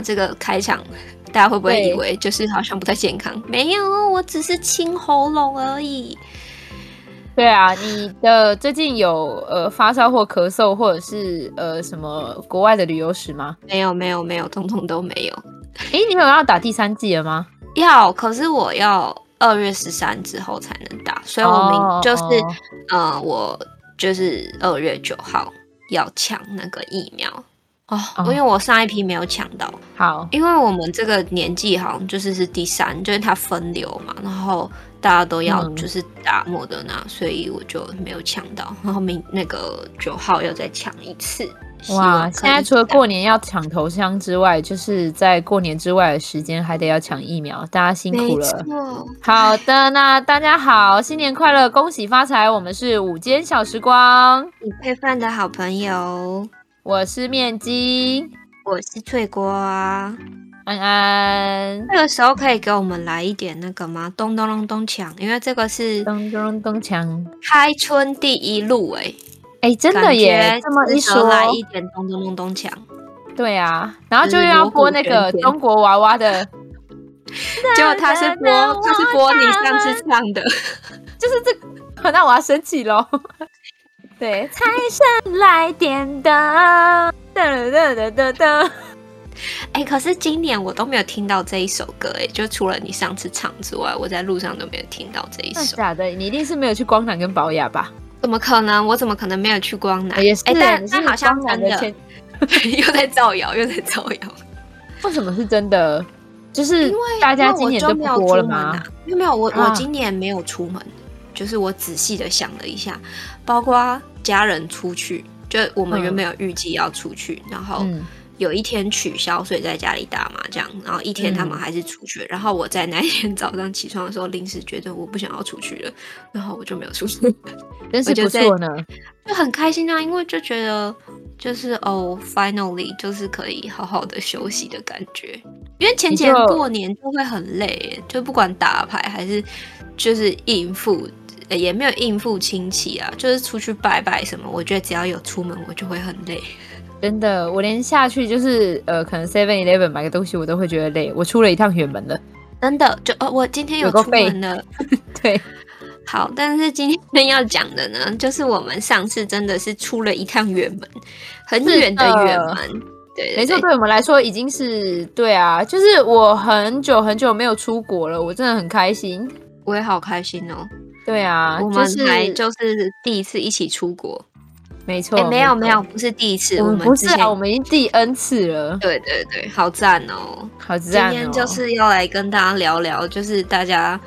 这个开场，大家会不会以为就是好像不太健康？没有，我只是清喉咙而已。对啊，你的最近有呃发烧或咳嗽，或者是呃什么国外的旅游史吗？没有，没有，没有，通通都没有。诶，你有要打第三季了吗？要，可是我要二月十三之后才能打，所以我明就是、oh, oh. 呃，我就是二月九号要抢那个疫苗哦，oh, 因为我上一批没有抢到。好，因为我们这个年纪好像就是是第三，就是它分流嘛，然后。大家都要就是打莫德纳，所以我就没有抢到。然后明那个九号要再抢一次。哇！现在除了过年要抢头香之外，就是在过年之外的时间还得要抢疫苗，大家辛苦了。好的，那大家好，新年快乐，恭喜发财。我们是午间小时光，你配饭的好朋友。我是面筋，我是脆瓜。安安，这个时候可以给我们来一点那个吗？咚咚咚咚锵，因为这个是咚咚咚锵，开春第一路哎哎，真的耶！这么一说，来一点咚咚咚咚锵，对啊，然后就要播那个中国娃娃的，结果他是播他是播你上次唱的，就是这个，那我要生气喽。对，财神来点灯，噔噔噔噔噔。哎、欸，可是今年我都没有听到这一首歌，哎，就除了你上次唱之外，我在路上都没有听到这一首。假的，你一定是没有去光南跟宝雅吧？怎么可能？我怎么可能没有去光南？也是，哎、欸，但但好像真的，又在造谣，又在造谣。为什么是真的？就是因为大家今年都不播了吗？因为没有我，我今年没有出门，啊、就是我仔细的想了一下，包括家人出去，就我们原本有预计要出去，嗯、然后。嗯有一天取消，所以在家里打麻将，然后一天他们还是出去。嗯、然后我在那一天早上起床的时候，临时觉得我不想要出去了，然后我就没有出去。真是不错呢，就很开心啊，因为就觉得就是哦，finally 就是可以好好的休息的感觉。因为前前过年就会很累，就，就不管打牌还是就是应付，也没有应付亲戚啊，就是出去拜拜什么，我觉得只要有出门，我就会很累。真的，我连下去就是呃，可能 Seven Eleven 买个东西，我都会觉得累。我出了一趟远门了，真的，就呃，我今天有出门了。对，好，但是今天要讲的呢，就是我们上次真的是出了一趟远门，很远的远门。对，没错，对我们来说已经是对啊，就是我很久很久没有出国了，我真的很开心，我也好开心哦。对啊，我们还就是第一次一起出国。没错、欸，没有没有，不是第一次，我们不是啊，我们已经第 N 次了。对对对，好赞哦，好赞、哦！今天就是要来跟大家聊聊，就是大家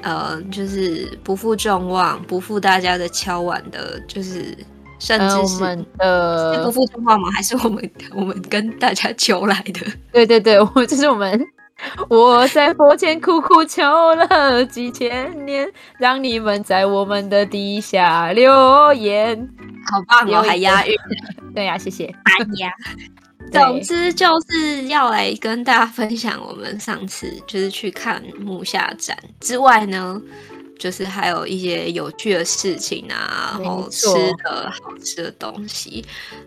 呃，就是不负众望，不负大家的敲碗的，就是甚至是呃，是不负众望吗？还是我们我们跟大家求来的？对对对，我就是我们。我在佛前苦苦求了几千年，让你们在我们的底下留言。好棒哦，还押韵。对呀、啊，谢谢。哎呀，总之就是要来跟大家分享我们上次就是去看木下展之外呢。就是还有一些有趣的事情啊，然后吃的好吃的东西，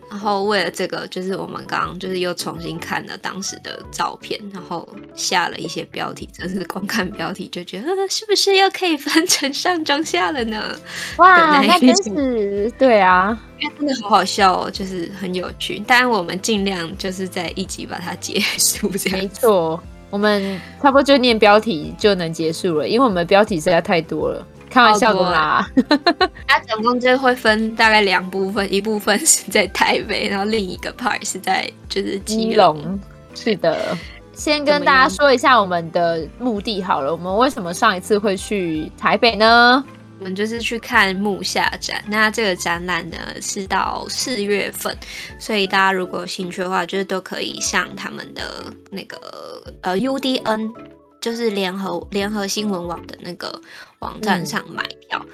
然后为了这个，就是我们刚刚就是又重新看了当时的照片，然后下了一些标题，真是光看标题就觉得，是不是又可以分成上中下了呢？哇，那真是对啊，因为真的好好笑哦，就是很有趣。当然我们尽量就是在一集把它结束，这样没错。我们差不多就念标题就能结束了，因为我们标题实在太多了，开玩笑的啦。它总共就会分大概两部分，一部分是在台北，然后另一个 part 是在就是基隆。是的，先跟大家说一下我们的目的好了，我们为什么上一次会去台北呢？我们就是去看木下展，那这个展览呢是到四月份，所以大家如果有兴趣的话，就是都可以上他们的那个呃 UDN，就是联合联合新闻网的那个网站上买票。嗯、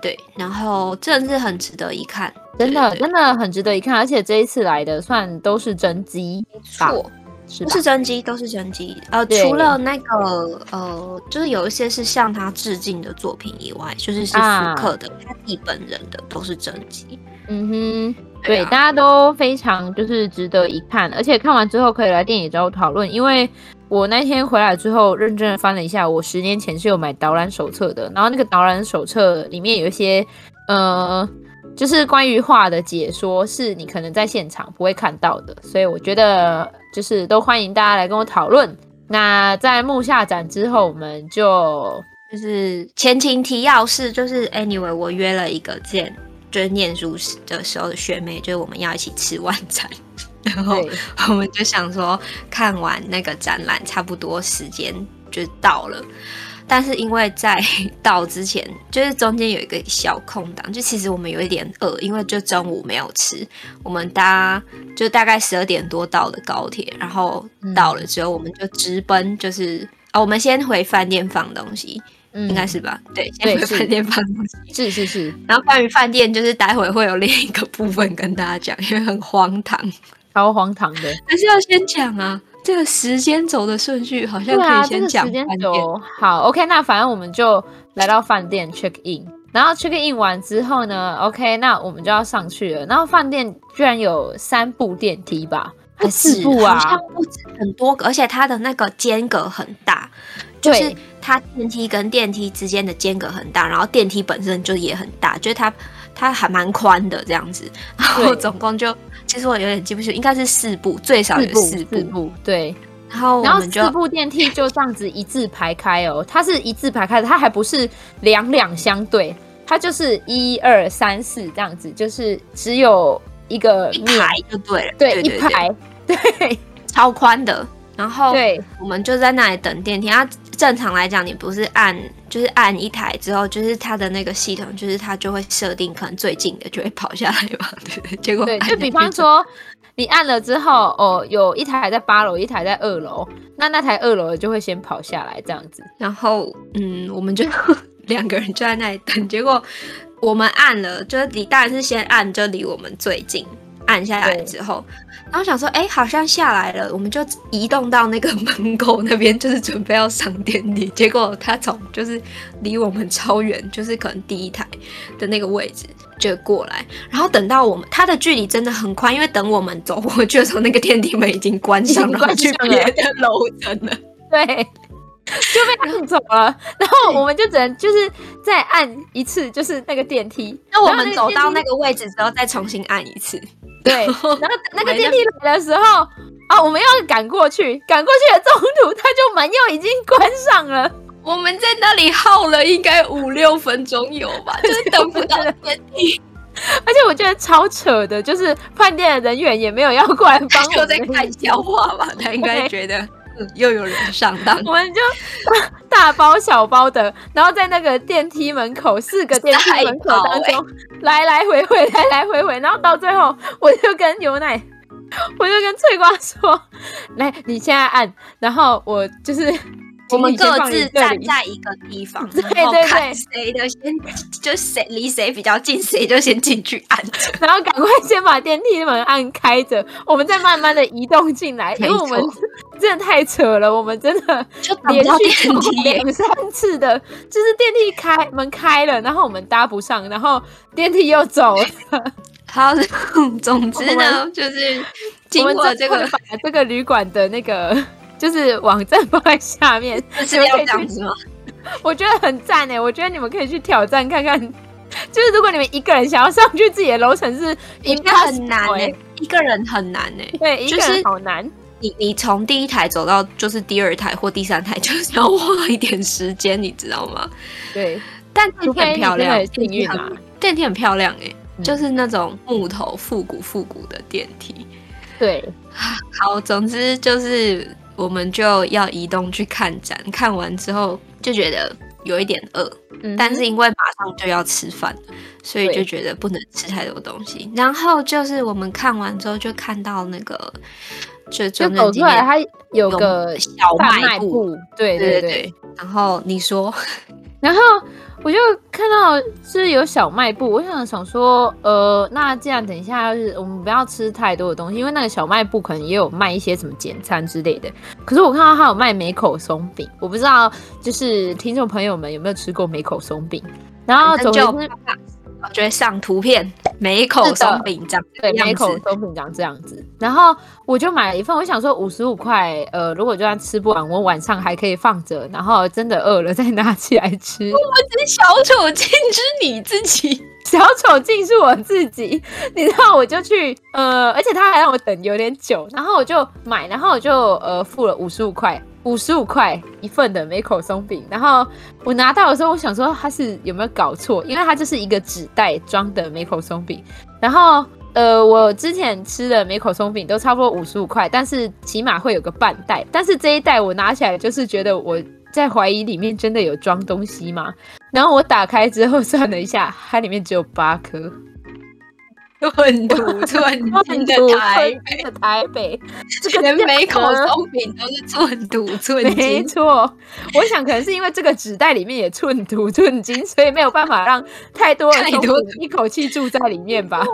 对，然后真的是很值得一看，真的真的很值得一看，而且这一次来的算都是真机，没错。是真机，都是真机。呃，除了那个呃，就是有一些是向他致敬的作品以外，就是是复刻的，啊、他自己本人的都是真机。嗯哼，对，对啊、大家都非常就是值得一看，而且看完之后可以来电影找我讨论，因为我那天回来之后认真的翻了一下，我十年前是有买导览手册的，然后那个导览手册里面有一些呃，就是关于画的解说，是你可能在现场不会看到的，所以我觉得就是都欢迎大家来跟我讨论。那在木下展之后，我们就就是前情提要是，就是 anyway，我约了一个见，就是念书的时候的学妹，就是我们要一起吃晚餐，然后我们就想说看完那个展览，差不多时间就到了。但是因为在 到之前，就是中间有一个小空档，就其实我们有一点饿，因为就中午没有吃。我们搭就大概十二点多到的高铁，然后到了之后，我们就直奔，就是啊，我们先回饭店放东西，嗯、应该是吧？对，先回饭店放东西。是是是。然后关于饭店，就是待会会有另一个部分跟大家讲，因为很荒唐，超荒唐的，还是要先讲啊。这个时间轴的顺序好像可以先讲、啊这个、时间轴。好，OK，那反正我们就来到饭店 check in，然后 check in 完之后呢，OK，那我们就要上去了。然后饭店居然有三部电梯吧？还是四部啊？好像不止很多个，而且它的那个间隔很大，就是它电梯跟电梯之间的间隔很大，然后电梯本身就也很大，就是它它还蛮宽的这样子。然后总共就。其实我有点记不清，应该是四部，最少有四部。四部对，然后然后四部电梯就这样子一字排开哦，它是一字排开的，它还不是两两相对，它就是一二三四这样子，就是只有一个一排就对了，对，一排，对，超宽的。然后对，我们就在那里等电梯。它正常来讲，你不是按就是按一台之后，就是它的那个系统，就是它就会设定可能最近的就会跑下来嘛，对不对？结果对，就比方说你按了之后，哦，有一台在八楼，一台在二楼，那那台二楼的就会先跑下来这样子。然后嗯，我们就两个人就在那里等。结果我们按了，就是你当然是先按，就离我们最近。按下来之后，然后想说，哎，好像下来了，我们就移动到那个门口那边，就是准备要上电梯。结果他从就是离我们超远，就是可能第一台的那个位置就过来。然后等到我们，他的距离真的很宽，因为等我们走过去的时候，那个电梯门已经关上了，去别的楼层了。对。就被按走了，然后我们就只能就是再按一次，就是那个电梯。那我们走到那个位置之后，再重新按一次。对，然后那个电梯来的时候，啊，我们要赶过去，赶过去的中途，他就门又已经关上了。我们在那里耗了应该五六分钟有吧，就是等不到电梯。而且我觉得超扯的，就是饭店的人员也没有要过来帮我，就在看笑话吧？他应该觉得。又有人上当，我们就大包小包的，然后在那个电梯门口，四个电梯门口当中来来回回，来来回回，然后到最后，我就跟牛奶，我就跟翠瓜说：“来，你现在按，然后我就是。”我们各自站在一个地方，对对对，谁的先就谁离谁比较近，谁就先进去按着，然后赶快先把电梯门按开着，我们再慢慢的移动进来，因为我们 真的太扯了，我们真的就连续两三次的，就是电梯开门开了，然后我们搭不上，然后电梯又走了。好，总之呢，就是经过这个把这个旅馆的那个。就是网站放在下面，是要这样子吗？我觉得很赞哎！我觉得你们可以去挑战看看。就是如果你们一个人想要上去自己的楼层，是应该很难哎，一个人很难哎。对，一个人好难。你你从第一台走到就是第二台或第三台，就是要花一点时间，你知道吗？对，但电梯很漂亮，幸运啊电梯很漂亮哎，就是那种木头复古复古的电梯。对，好，总之就是。我们就要移动去看展，看完之后就觉得有一点饿，嗯、但是因为马上就要吃饭，所以就觉得不能吃太多东西。然后就是我们看完之后就看到那个，就就走出来，它有个小卖部，对对对，对，对。然后你说，然后。我就看到是有小卖部，我想想说，呃，那这样等一下，就是我们不要吃太多的东西，因为那个小卖部可能也有卖一些什么简餐之类的。可是我看到他有卖梅口松饼，我不知道就是听众朋友们有没有吃过梅口松饼。然后总之，我就会上图片，每一口松饼长对，每一口松饼长这样子。然后我就买了一份，我想说五十五块，呃，如果就算吃不完，我晚上还可以放着，然后真的饿了 再拿起来吃。我只小丑竟是你自己，小丑竟是我自己。你知道，我就去，呃，而且他还让我等有点久，然后我就买，然后我就呃付了五十五块。五十五块一份的梅口松饼，然后我拿到的时候，我想说它是有没有搞错，因为它就是一个纸袋装的梅口松饼。然后呃，我之前吃的梅口松饼都差不多五十五块，但是起码会有个半袋。但是这一袋我拿起来就是觉得我在怀疑里面真的有装东西吗？然后我打开之后算了一下，它里面只有八颗。寸土寸金的台北，的台北，这个连每口松饼都是寸土寸金。没错，我想可能是因为这个纸袋里面也寸土寸金，所以没有办法让太多太多一口气住在里面吧。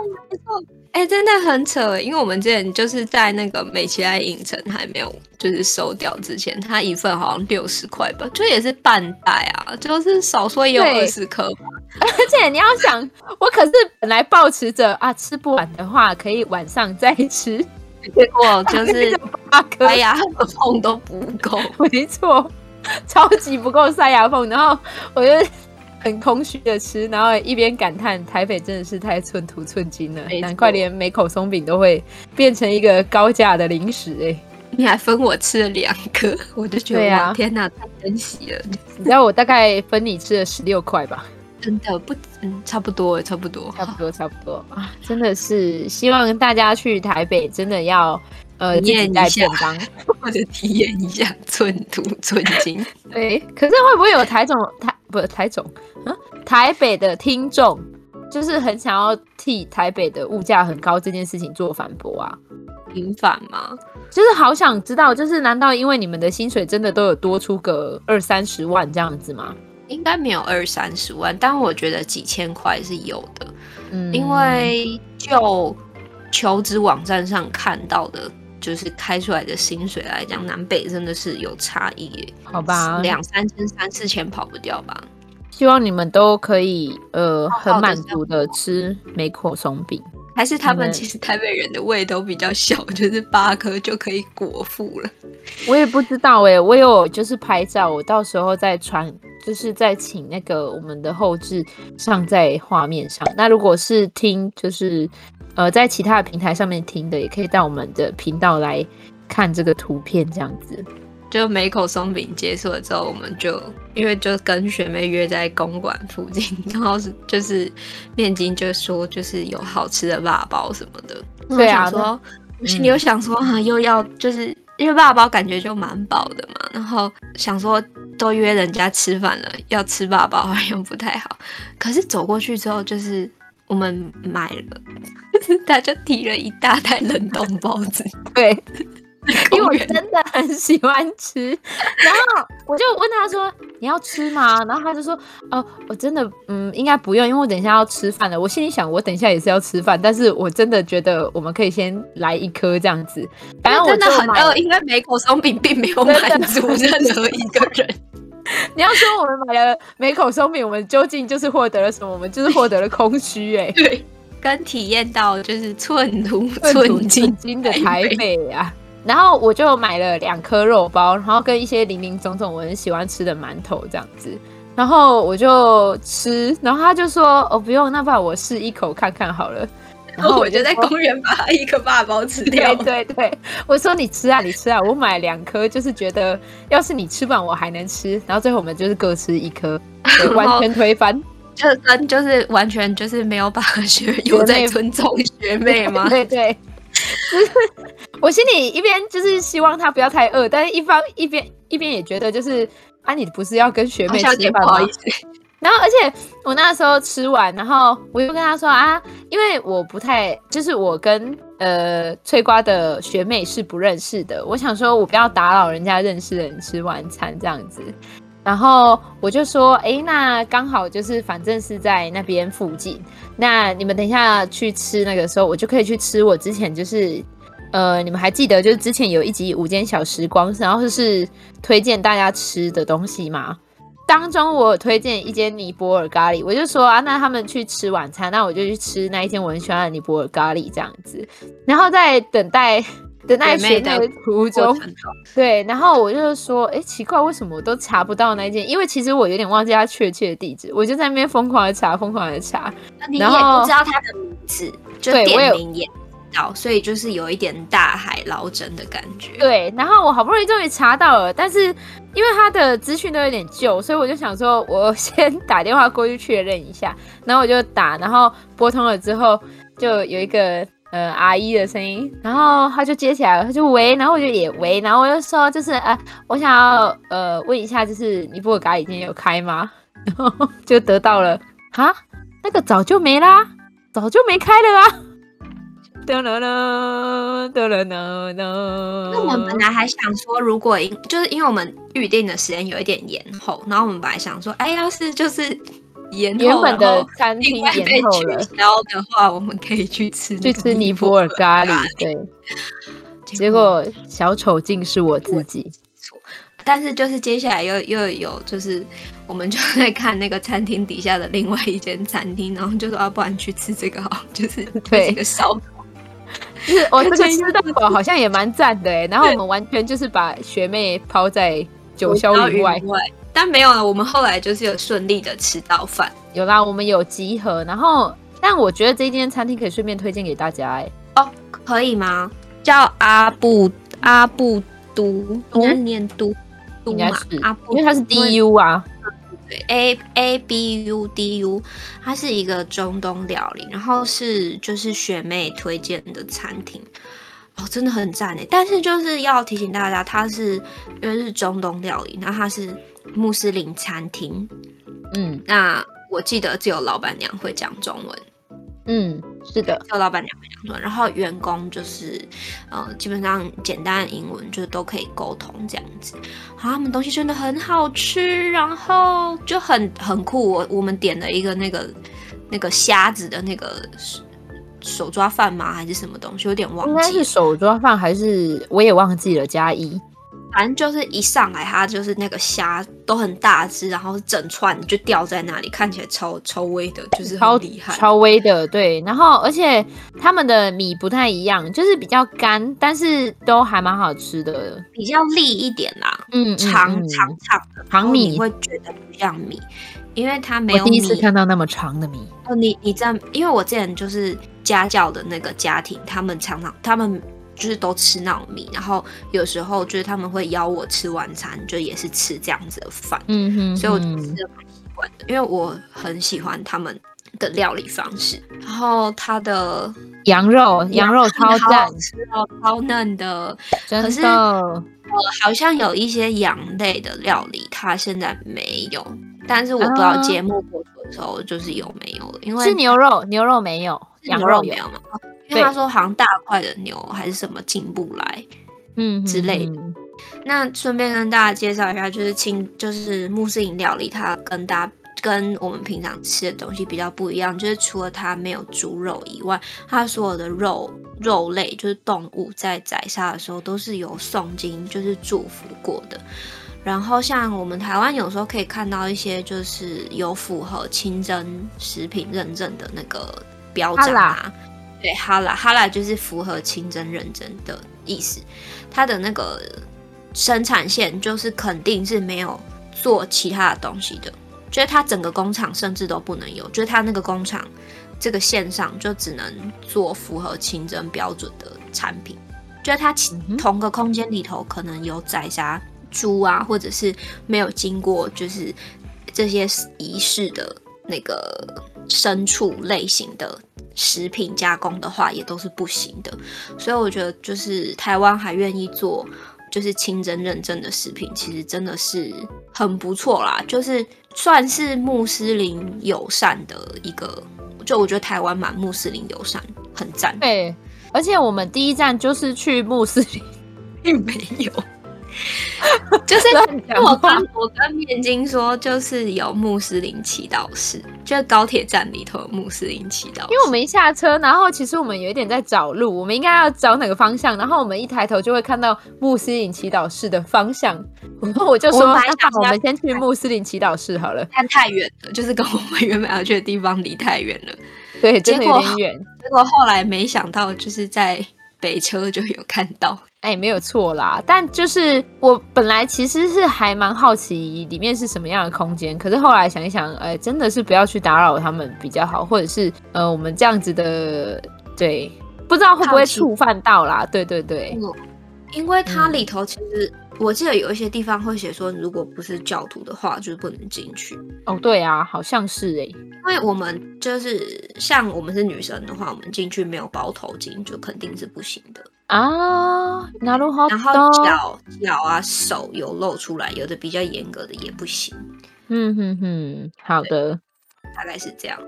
哎、欸，真的很扯，因为我们之前就是在那个美琪来影城还没有就是收掉之前，它一份好像六十块吧，就也是半袋啊，就是少说也有二十颗吧。而且你要想，我可是本来抱持着啊，吃不完的话可以晚上再吃，结果就是 八颗，塞牙缝都不够，没错，超级不够塞牙缝，然后我就。很空虚的吃，然后一边感叹台北真的是太寸土寸金了，难怪连每口松饼都会变成一个高价的零食哎！你还分我吃了两个，我就觉得对啊，天哪，太珍惜了！你知道我大概分你吃了十六块吧？真的不，嗯，差不多，差不多，差不多，差不多啊！真的是希望大家去台北真的要呃验一下，或者体验一下寸土寸金。对，可是会不会有台中台？不是台中，啊，台北的听众就是很想要替台北的物价很高这件事情做反驳啊？平反吗？就是好想知道，就是难道因为你们的薪水真的都有多出个二三十万这样子吗？应该没有二三十万，但我觉得几千块是有的。嗯，因为就求职网站上看到的。就是开出来的薪水来讲，南北真的是有差异耶。好吧，两三千、三四千跑不掉吧。希望你们都可以呃很满足的吃梅口松饼。还是他们其实台北人的胃都比较小，就是八颗就可以果腹了。我也不知道哎，我有就是拍照，我到时候再传，就是再请那个我们的后置上在画面上。那如果是听就是。呃，在其他的平台上面听的，也可以到我们的频道来看这个图片，这样子。就每口松饼结束了之后，我们就因为就跟学妹约在公馆附近，然后是就是面经就说就是有好吃的辣包什么的。对啊，说你又想说啊，又要就是因为辣包感觉就蛮饱的嘛，然后想说都约人家吃饭了，要吃辣包好像不太好。可是走过去之后，就是我们买了。他就提了一大袋冷冻包子，对，因为我真的很喜欢吃。然后我就问他说：“你要吃吗？”然后他就说：“哦，我真的，嗯，应该不用，因为我等一下要吃饭了。”我心里想，我等一下也是要吃饭，但是我真的觉得我们可以先来一颗这样子。反正我真的很饿，应该每口松饼并没有满足任何一个人。你要说我们买了每口松饼，我们究竟就是获得了什么？我们就是获得了空虚，哎，对。跟体验到就是寸土寸金的台北。啊，然后我就买了两颗肉包，然后跟一些零零总总我很喜欢吃的馒头这样子，然后我就吃，然后他就说哦不用，那不然我试一口看看好了，然后我就在公园把一颗霸包吃 掉。对对对，我说你吃啊你吃啊，我买两颗就是觉得要是你吃不完我还能吃，然后最后我们就是各吃一颗，完全推翻。就跟就是完全就是没有把学有在尊重学妹吗？对对，就是我心里一边就是希望她不要太饿，但是一方一边一边也觉得就是啊，你不是要跟学妹吃饭吗？然后而且我那时候吃完，然后我又跟她说啊，因为我不太就是我跟呃翠瓜的学妹是不认识的，我想说我不要打扰人家认识的人吃晚餐这样子。然后我就说，哎，那刚好就是，反正是在那边附近。那你们等一下去吃那个时候，我就可以去吃我之前就是，呃，你们还记得就是之前有一集午间小时光，然后就是推荐大家吃的东西吗？当中我推荐一间尼泊尔咖喱，我就说啊，那他们去吃晚餐，那我就去吃那一间我很喜欢的尼泊尔咖喱这样子。然后在等待等待学妹的途中，对，然后我就说，哎，奇怪，为什么我都查不到那一间？因为其实我有点忘记他确切的地址，我就在那边疯狂的查，疯狂的查，你也不知道他的名字，就店名也。所以就是有一点大海捞针的感觉。对，然后我好不容易终于查到了，但是因为他的资讯都有点旧，所以我就想说，我 先打电话过去确认一下。然后我就打，然后拨通了之后，就有一个呃阿姨的声音，然后他就接起来了，他就喂，然后我就也喂，然后我就说，就是呃，我想要呃问一下，就是尼泊尔咖喱今天有开吗？然后就得到了，哈，那个早就没啦，早就没开了啊。哒啦啦，哒啦啦啦。那我们本来还想说，如果因就是因为我们预定的时间有一点延后，然后我们本来想说，哎，要是就是延原本的餐厅延后了的话，我们可以去吃去吃尼泊尔咖喱。对，结果小丑竟是我自己。但是就是接下来又又有就是我们就在看那个餐厅底下的另外一间餐厅，然后就说要不然去吃这个好，就是 对一个烧。是 我这个吃到饱好像也蛮赞的哎，然后我们完全就是把学妹抛在九霄云外，但没有了。我们后来就是有顺利的吃到饭，有啦，我们有集合。然后，但我觉得这间餐厅可以顺便推荐给大家哎。哦，可以吗？叫阿布阿布都，应该念都，应该是阿布，因为它是 D U 啊。对，A A B U D U，它是一个中东料理，然后是就是学妹推荐的餐厅，哦，真的很赞诶。但是就是要提醒大家，它是因为是中东料理，那它是穆斯林餐厅，嗯，那我记得只有老板娘会讲中文。嗯，是的，只有老板娘会讲中文，然后员工就是，呃，基本上简单的英文就是都可以沟通这样子。好，他们东西真的很好吃，然后就很很酷。我我们点了一个那个那个虾子的那个手抓饭吗？还是什么东西？有点忘记。应该是手抓饭，还是我也忘记了加一。反正就是一上来，它就是那个虾都很大只，然后整串就掉在那里，看起来超超威的，就是超厉害，超，超威的。对，然后而且他们的米不太一样，就是比较干，但是都还蛮好吃的，比较利一点啦。嗯，长长长的长米，你会觉得不像米，因为它没有。我第一次看到那么长的米。哦，你你在，因为我之前就是家教的那个家庭，他们常常他们。就是都吃糯米，然后有时候就是他们会邀我吃晚餐，就也是吃这样子的饭，嗯哼，所以我吃的蛮习惯的，因为我很喜欢他们的料理方式。然后它的羊肉，羊肉超赞，超嫩的，真的。可是呃，好像有一些羊类的料理，它现在没有，但是我不知道节目播出的时候就是有没有了，因为是牛肉，牛肉没有，羊肉没有吗？因为他说好像大块的牛还是什么进不来，嗯之类的。那顺便跟大家介绍一下，就是清就是穆斯林料理，它跟大家跟我们平常吃的东西比较不一样，就是除了它没有猪肉以外，它所有的肉肉类就是动物在宰杀的时候都是有诵经，就是祝福过的。然后像我们台湾有时候可以看到一些就是有符合清真食品认证的那个标章啊。对，哈拉哈拉就是符合清真认真的意思，它的那个生产线就是肯定是没有做其他的东西的，就是它整个工厂甚至都不能有，就是它那个工厂这个线上就只能做符合清真标准的产品，就是它同个空间里头可能有宰杀猪啊，或者是没有经过就是这些仪式的那个牲畜类型的。食品加工的话也都是不行的，所以我觉得就是台湾还愿意做就是清真认证的食品，其实真的是很不错啦，就是算是穆斯林友善的一个，就我觉得台湾蛮穆斯林友善，很赞。对，而且我们第一站就是去穆斯林，并没有，就是我跟我跟面筋说，就是有穆斯林祈祷室，就是高铁站里头有穆斯林祈祷。因为我们一下车，然后其实我们有一点在找路，我们应该要找哪个方向？然后我们一抬头就会看到穆斯林祈祷室的方向。然 后我就说，那我们先去穆斯林祈祷室好了。但太远了，就是跟我们原本要去的地方离太远了。对，真的有点远。结果后来没想到，就是在北车就有看到。哎，没有错啦，但就是我本来其实是还蛮好奇里面是什么样的空间，可是后来想一想，哎，真的是不要去打扰他们比较好，或者是呃，我们这样子的，对，不知道会不会触犯到啦？对对对，因为它里头其实、嗯、我记得有一些地方会写说，如果不是教徒的话，就是不能进去。哦，对啊，好像是哎，因为我们就是像我们是女生的话，我们进去没有包头巾，就肯定是不行的。啊，然后脚脚啊手有露出来，有的比较严格的也不行。嗯哼哼，好的，大概是这样。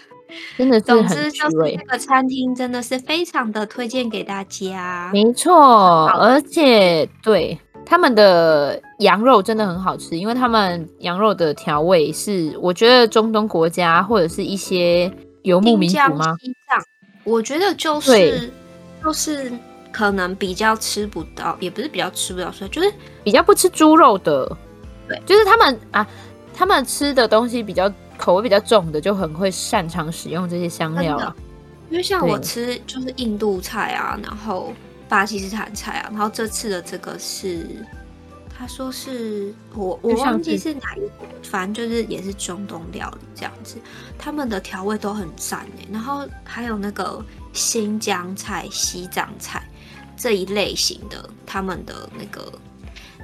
真的是总之就是这个餐厅真的是非常的推荐给大家。没错，而且对他们的羊肉真的很好吃，因为他们羊肉的调味是我觉得中东国家或者是一些游牧民族吗？我觉得就是就是。可能比较吃不到，也不是比较吃不到，所以就是比较不吃猪肉的，对，就是他们啊，他们吃的东西比较口味比较重的，就很会擅长使用这些香料啊。因为像我吃就是印度菜啊，然后巴基斯坦菜啊，然后这次的这个是，他说是我我忘记是哪一国，反正就是也是中东料理这样子，他们的调味都很赞诶，然后还有那个新疆菜、西藏菜。这一类型的，他们的那个，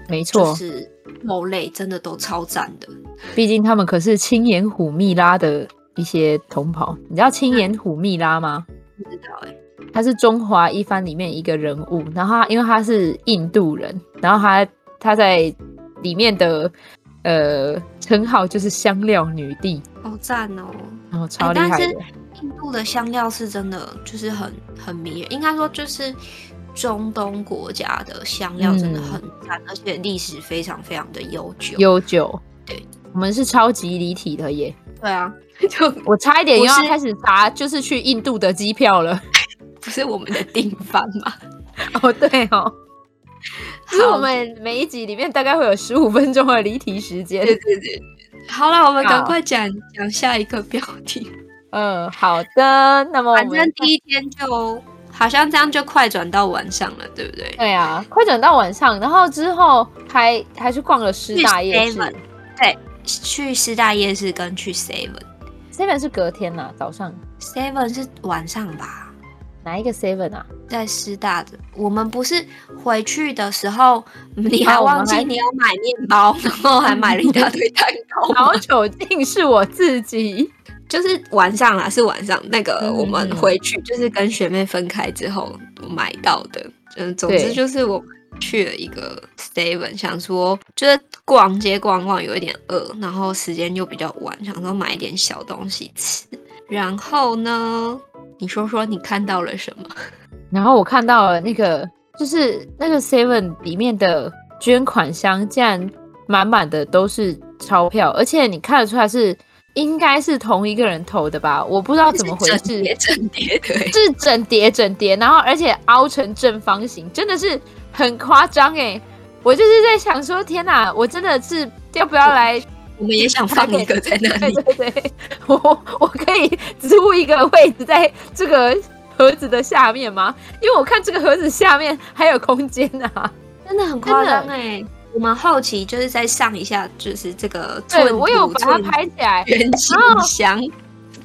没错，就是肉类真的都超赞的。毕竟他们可是青眼虎蜜拉的一些同袍。你知道青眼虎蜜拉吗？不知道哎、欸。他是中华一番里面一个人物，然后他因为他是印度人，然后他他在里面的呃称号就是香料女帝，好赞哦，然后超厉害的。但是印度的香料是真的就是很很迷人，应该说就是。中东国家的香料真的很赞，嗯，而且历史非常非常的悠久。悠久，对，我们是超级离题的耶。对啊，就我差一点又要开始查，就是去印度的机票了。不是我们的定番吗？哦，对哦。其实我们每一集里面大概会有十五分钟的离题时间。对对对。好了，我们赶快讲讲下一个标题。嗯，好的。那么我们反正第一天就。好像这样就快转到晚上了，对不对？对啊，快转到晚上，然后之后还还去逛了师大夜市。对，去师大夜市跟去 Seven。Seven 是隔天呐、啊，早上。Seven 是晚上吧？哪一个 Seven 啊？在师大的。我们不是回去的时候，你还忘记你要买面包，然后还买了一大堆蛋糕。好久竟是我自己。就是晚上啦，是晚上那个我们回去，就是跟学妹分开之后买到的。嗯，总之就是我去了一个 Seven，想说就是逛街逛逛，有一点饿，然后时间又比较晚，想说买一点小东西吃。然后呢，你说说你看到了什么？然后我看到了那个，就是那个 Seven 里面的捐款箱，竟然满满的都是钞票，而且你看得出来是。应该是同一个人投的吧，我不知道怎么回事。整叠整叠，对，是整叠整叠，然后而且凹成正方形，真的是很夸张哎！我就是在想说，天哪，我真的是要不要来？我们也想放一个在那里，对对对，我我可以租一个位置在这个盒子的下面吗？因为我看这个盒子下面还有空间啊，真的很夸张哎。我们后期就是再上一下，就是这个对，我有把它拍起来，元气祥，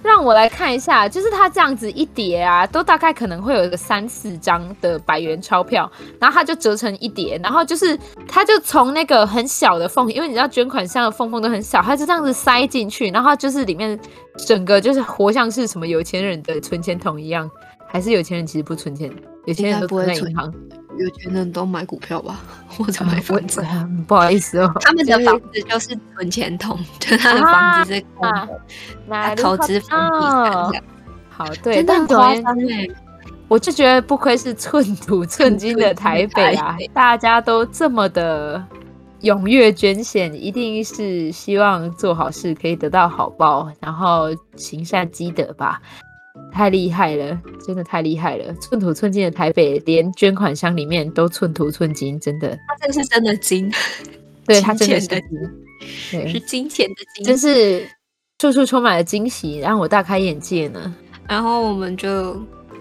让我来看一下，就是它这样子一叠啊，都大概可能会有一个三四张的百元钞票，然后它就折成一叠，然后就是它就从那个很小的缝，因为你知道捐款箱的缝缝都很小，它就这样子塞进去，然后就是里面整个就是活像是什么有钱人的存钱筒一样，还是有钱人其实不存钱，有钱人都存。在银行。有钱人都买股票吧，或者买房子。不好意思哦，他们的房子就是存钱筒，就他的房子是空的，拿投资房地产。好，对，真的很夸。我就觉得不愧是寸土寸金的台北啊，大家都这么的踊跃捐献，一定是希望做好事可以得到好报，然后行善积德吧。太厉害了，真的太厉害了！寸土寸金的台北，连捐款箱里面都寸土寸金，真的。他这个是真的金，对他真的是金，对，是金钱的金，真是处处充满了惊喜，让我大开眼界呢。然后我们就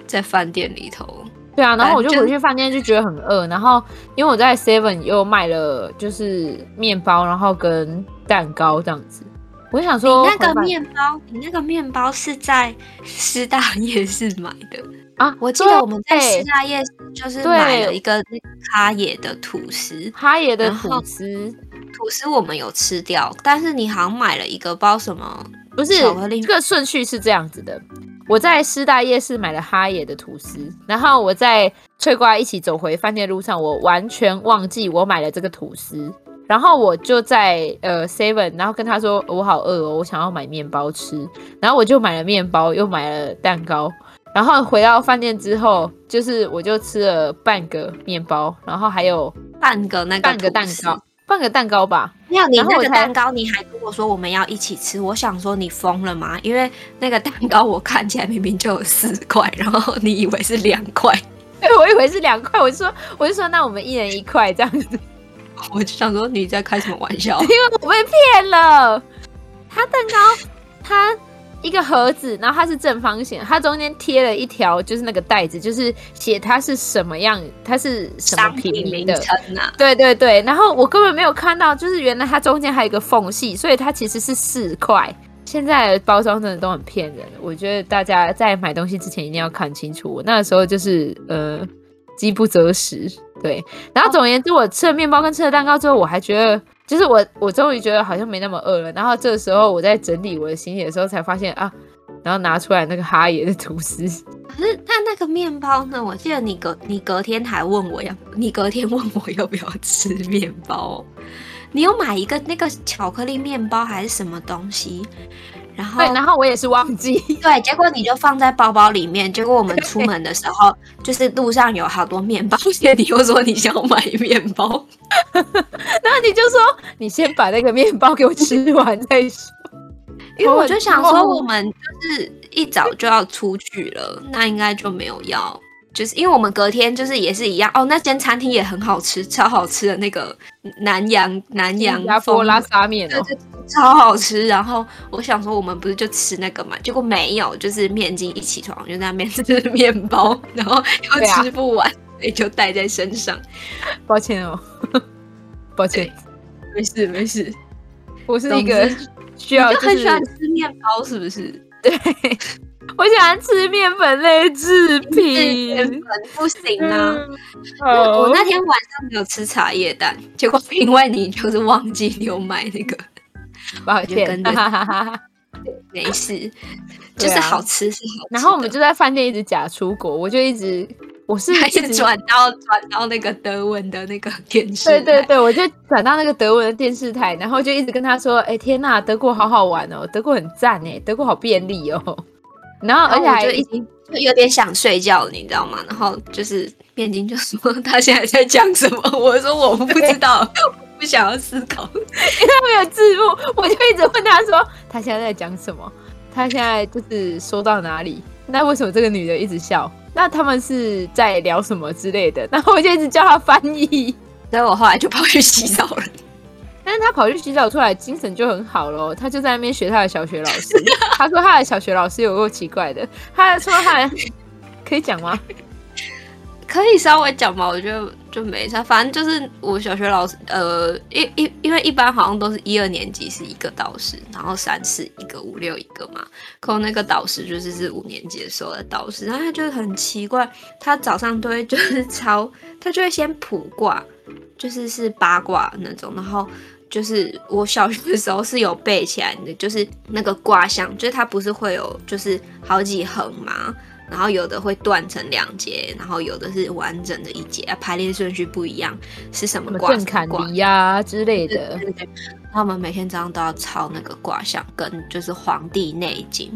在饭店里头，对啊，然后我就回去饭店就觉得很饿，然后因为我在 Seven 又卖了就是面包，然后跟蛋糕这样子。我想说，你那个面包，你那个面包是在师大夜市买的啊？我记得我们在师大夜市就是买了一个哈野的吐司，哈野的吐司，吐司我们有吃掉，但是你好像买了一个包什么？不是，这个顺序是这样子的：我在师大夜市买了哈野的吐司，然后我在翠瓜一起走回饭店路上，我完全忘记我买了这个吐司。然后我就在呃 Seven，然后跟他说我好饿哦，我想要买面包吃。然后我就买了面包，又买了蛋糕。然后回到饭店之后，就是我就吃了半个面包，然后还有半个那个半个蛋糕，半个蛋糕吧。没有，你那个蛋糕你还跟我说我们要一起吃，我想说你疯了吗？因为那个蛋糕我看起来明明就有四块，然后你以为是两块，对，我以为是两块，我就说我就说那我们一人一块这样子。我就想说你在开什么玩笑？因为我被骗了。它蛋糕，它一个盒子，然后它是正方形，它中间贴了一条，就是那个袋子，就是写它是什么样，它是什么品名的。啊、对对对，然后我根本没有看到，就是原来它中间还有一个缝隙，所以它其实是四块。现在的包装真的都很骗人，我觉得大家在买东西之前一定要看清楚。我那个时候就是呃。饥不择食，对。然后总言之，我吃了面包跟吃了蛋糕之后，我还觉得，就是我我终于觉得好像没那么饿了。然后这个时候我在整理我的行李的时候，才发现啊，然后拿出来那个哈爷的吐司。可是那那个面包呢？我记得你隔你隔天还问我要，你隔天问我要不要吃面包。你有买一个那个巧克力面包还是什么东西？然后，对，然后我也是忘记，对，结果你就放在包包里面。结果我们出门的时候，就是路上有好多面包，而且你又说你想买面包，然后你就说你先把那个面包给我吃完再说。因为我就想说，我们就是一早就要出去了，那应该就没有要。就是因为我们隔天就是也是一样哦，那间餐厅也很好吃，超好吃的那个南洋南洋风拉沙面哦，超好吃。然后我想说，我们不是就吃那个嘛？结果没有，就是面筋一起床就在那边吃面包，然后又吃不完，所以就带在身上。抱歉哦，抱歉，没事没事，我是一个需要就很喜欢吃面包，是不是？对。我喜欢吃面粉类制 品，面粉不行啊！嗯、我我那天晚上没有吃茶叶蛋，结果因为你就是忘记你有买那个，抱歉，跟着没事，就是好吃是好吃。然后我们就在饭店一直假出国，我就一直我是一直转到转到那个德文的那个电视，对对对，我就转到那个德文的电视台，然后就一直跟他说：“哎、欸、天呐，德国好好玩哦，德国很赞哎，德国好便利哦。”然后，而且还就已经就有点想睡觉了，你知道吗？然后就是面筋就说他现在在讲什么，我说我不知道，我不想要思考，因为他没有字幕，我就一直问他说他现在在讲什么，他现在就是说到哪里？那为什么这个女的一直笑？那他们是在聊什么之类的？然后我就一直叫他翻译，所以我后来就跑去洗澡了。但是他跑去洗澡出来，精神就很好喽。他就在那边学他的小学老师。他说他的小学老师有够奇怪的。他说他可以讲吗？可以稍微讲吗？我觉得就没啥。反正就是我小学老师，呃，因因因为一般好像都是一二年级是一个导师，然后三四一个，五六一个嘛。可我那个导师就是是五年级的时候的导师，然后他就很奇怪，他早上都会就是抄，他就会先卜卦，就是是八卦那种，然后。就是我小学的时候是有背起来的，就是那个卦象，就是它不是会有就是好几横嘛，然后有的会断成两节，然后有的是完整的一截，排列顺序不一样，是什么卦？正坎离呀之类的。对对对，他们每天早上都要抄那个卦象，跟就是《黄帝内经》，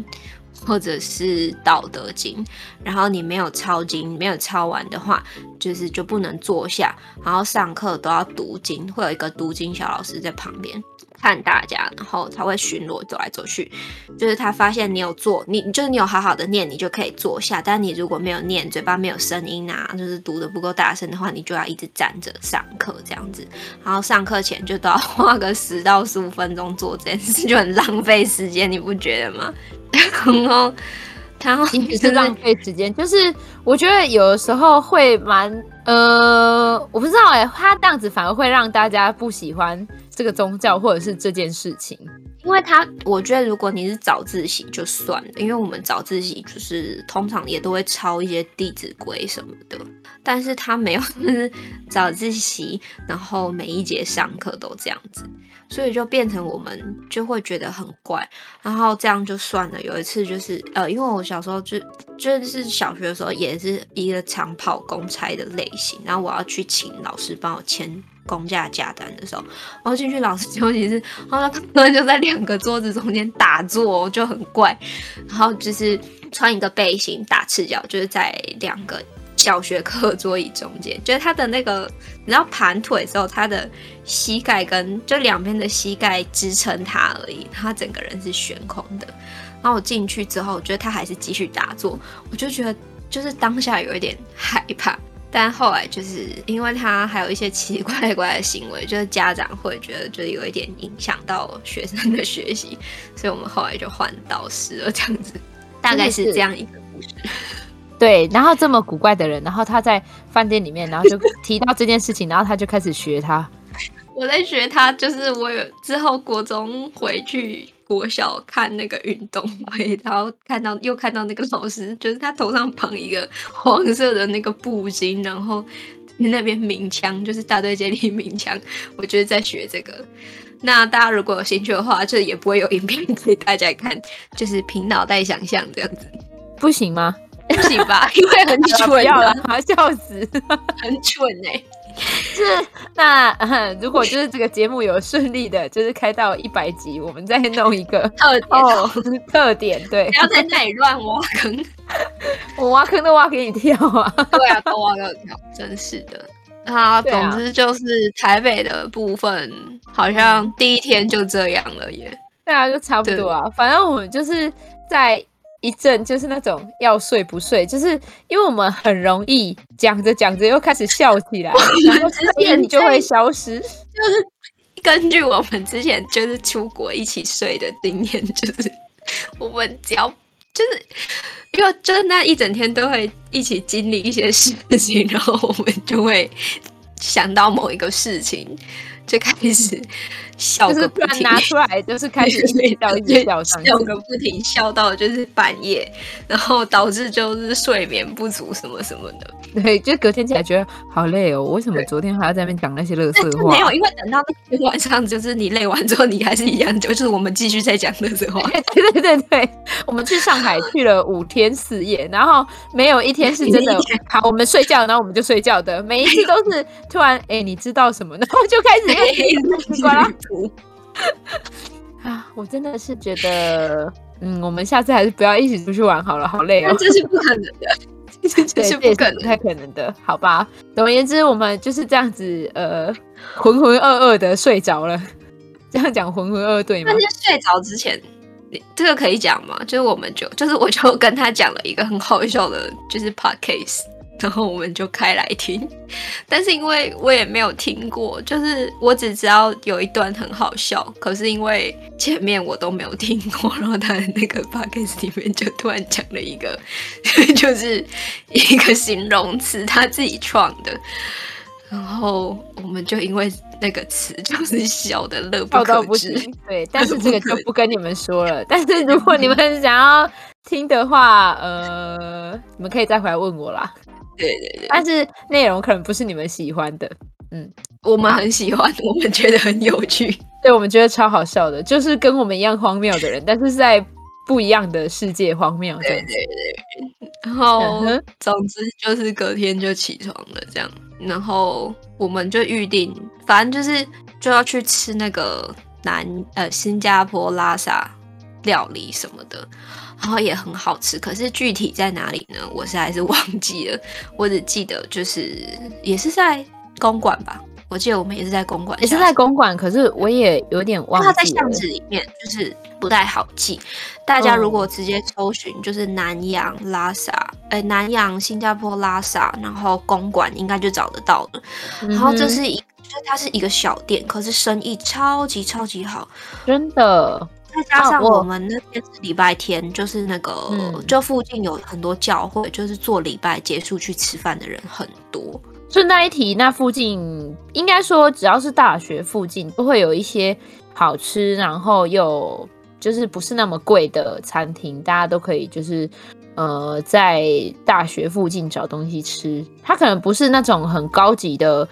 或者是《道德经》，然后你没有抄经，没有抄完的话，就是就不能坐下，然后上课都要读经，会有一个读经小老师在旁边。看大家，然后他会巡逻走来走去，就是他发现你有做，你就是你有好好的念，你就可以坐下，但你如果没有念，嘴巴没有声音啊，就是读的不够大声的话，你就要一直站着上课这样子，然后上课前就都要花个十到十五分钟做这件事，就很浪费时间，你不觉得吗？然后，然后你只是浪费时间，就是我觉得有的时候会蛮呃，我不知道哎、欸，他这样子反而会让大家不喜欢这个宗教或者是这件事情，因为他我觉得如果你是早自习就算了，因为我们早自习就是通常也都会抄一些《弟子规》什么的，但是他没有就是早自习，然后每一节上课都这样子。所以就变成我们就会觉得很怪，然后这样就算了。有一次就是呃，因为我小时候就就是小学的时候也是一个长跑公差的类型，然后我要去请老师帮我签公假假单的时候，然后进去老师休息室，然后他们就在两个桌子中间打坐，就很怪。然后就是穿一个背心打赤脚，就是在两个。小学课桌椅中间，就是他的那个，你知道盘腿之后，他的膝盖跟就两边的膝盖支撑他而已，他整个人是悬空的。然后我进去之后，我觉得他还是继续打坐，我就觉得就是当下有一点害怕。但后来就是因为他还有一些奇奇怪怪的行为，就是家长会觉得就是有一点影响到学生的学习，所以我们后来就换导师了，这样子，大概是这样一个故事。对，然后这么古怪的人，然后他在饭店里面，然后就提到这件事情，然后他就开始学他。我在学他，就是我有之后国中回去国小看那个运动会，然后看到又看到那个老师，就是他头上绑一个黄色的那个布巾，然后那边鸣枪，就是大队接力鸣枪。我就是在学这个。那大家如果有兴趣的话，这也不会有影片给大家看，就是凭脑袋想象这样子，不行吗？不行吧，因为很 蠢，不要了，笑死，很蠢哎、欸。是 那、嗯，如果就是这个节目有顺利的，就是开到一百集，我们再弄一个特点哦，特点对，不要在那里乱挖坑，我挖坑都挖给你跳啊，对啊，都挖给我跳，真是的。啊，总之就是台北的部分，好像第一天就这样了耶。对啊，就差不多啊，反正我们就是在。一阵就是那种要睡不睡，就是因为我们很容易讲着讲着又开始笑起来，然后之前就会消失。就是根据我们之前就是出国一起睡的经验，就是我们只要就是因为就是那一整天都会一起经历一些事情，然后我们就会想到某一个事情。就开始笑个不停，就是拿出来就是开始睡觉，一直笑，笑个不停，笑到就是半夜，然后导致就是睡眠不足什么什么的。对，就隔天起来觉得好累哦。我为什么昨天还要在那边讲那些乐色话？没有，因为等到那天晚上，就是你累完之后，你还是一样，就是我们继续在讲乐色话。对对对对，我们去上海去了五天四夜，然后没有一天是真的 好，我们睡觉，然后我们就睡觉的，每一次都是突然哎，你知道什么？然后就开始。啊，我真的是觉得，嗯，我们下次还是不要一起出去玩好了，好累哦。这是不可能的，这是不可能，太可能的，好吧？总而言之，我们就是这样子，呃，浑浑噩噩的睡着了。这样讲浑浑噩噩对吗？那天睡着之前，这个可以讲吗？就是我们就，就是我就跟他讲了一个很好笑的，就是 podcast。然后我们就开来听，但是因为我也没有听过，就是我只知道有一段很好笑，可是因为前面我都没有听过，然后他的那个 podcast 里面就突然讲了一个，就是一个形容词，他自己创的，然后我们就因为那个词就是笑的乐不可支，对，但是这个就不跟你们说了。但是如果你们想要听的话，呃，你们可以再回来问我啦。对对对，但是内容可能不是你们喜欢的，嗯，我们很喜欢，我们觉得很有趣，对，我们觉得超好笑的，就是跟我们一样荒谬的人，但是在不一样的世界荒谬，对对对，然后总之就是隔天就起床了，这样，然后我们就预定，反正就是就要去吃那个南呃新加坡拉萨料理什么的，然后也很好吃。可是具体在哪里呢？我实在是忘记了，我只记得就是也是在公馆吧。我记得我们也是在公馆，也是在公馆，可是我也有点忘记了。它在巷子里面，就是不太好记。大家如果直接搜寻，就是南洋拉萨，哎、嗯，南洋新加坡拉萨，然后公馆应该就找得到了。嗯、然后这是一，就是它是一个小店，可是生意超级超级好，真的。再加上我们那天是礼拜天，就是那个，嗯、就附近有很多教会，就是做礼拜结束去吃饭的人很多。顺带一提，那附近应该说，只要是大学附近，都会有一些好吃，然后又就是不是那么贵的餐厅，大家都可以就是呃在大学附近找东西吃。它可能不是那种很高级的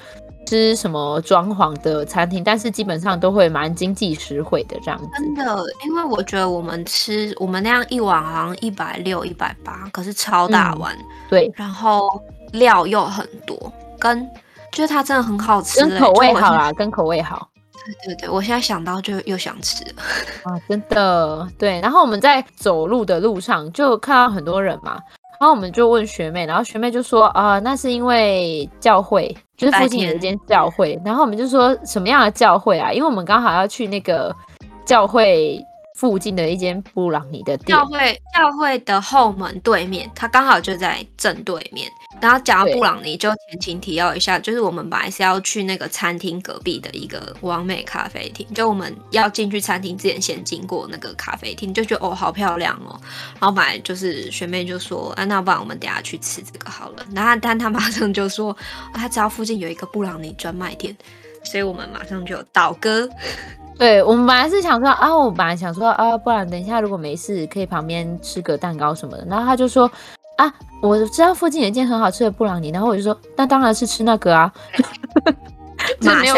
吃什么装潢的餐厅，但是基本上都会蛮经济实惠的这样子。真的，因为我觉得我们吃我们那样一碗好像一百六、一百八，可是超大碗，嗯，对，然后料又很多。跟就是它真的很好吃，跟口味好啦，跟口味好。对对对，我现在想到就又想吃了啊，真的对。然后我们在走路的路上就看到很多人嘛，然后我们就问学妹，然后学妹就说啊，那是因为教会，就是附近有一间教会。然后我们就说什么样的教会啊？因为我们刚好要去那个教会。附近的一间布朗尼的店，教会教会的后门对面，它刚好就在正对面。然后讲到布朗尼，就前情提要一下，就是我们本来是要去那个餐厅隔壁的一个完美咖啡厅，就我们要进去餐厅之前，先经过那个咖啡厅，就觉得哦，好漂亮哦。然后本来就是学妹就说，啊，那不然我们等下去吃这个好了。然后但她马上就说，她知道附近有一个布朗尼专卖店，所以我们马上就倒戈。对，我们本来是想说啊，我本来想说啊，不然等一下如果没事，可以旁边吃个蛋糕什么的。然后他就说啊，我知道附近有一间很好吃的布朗尼。然后我就说，那当然是吃那个啊，没有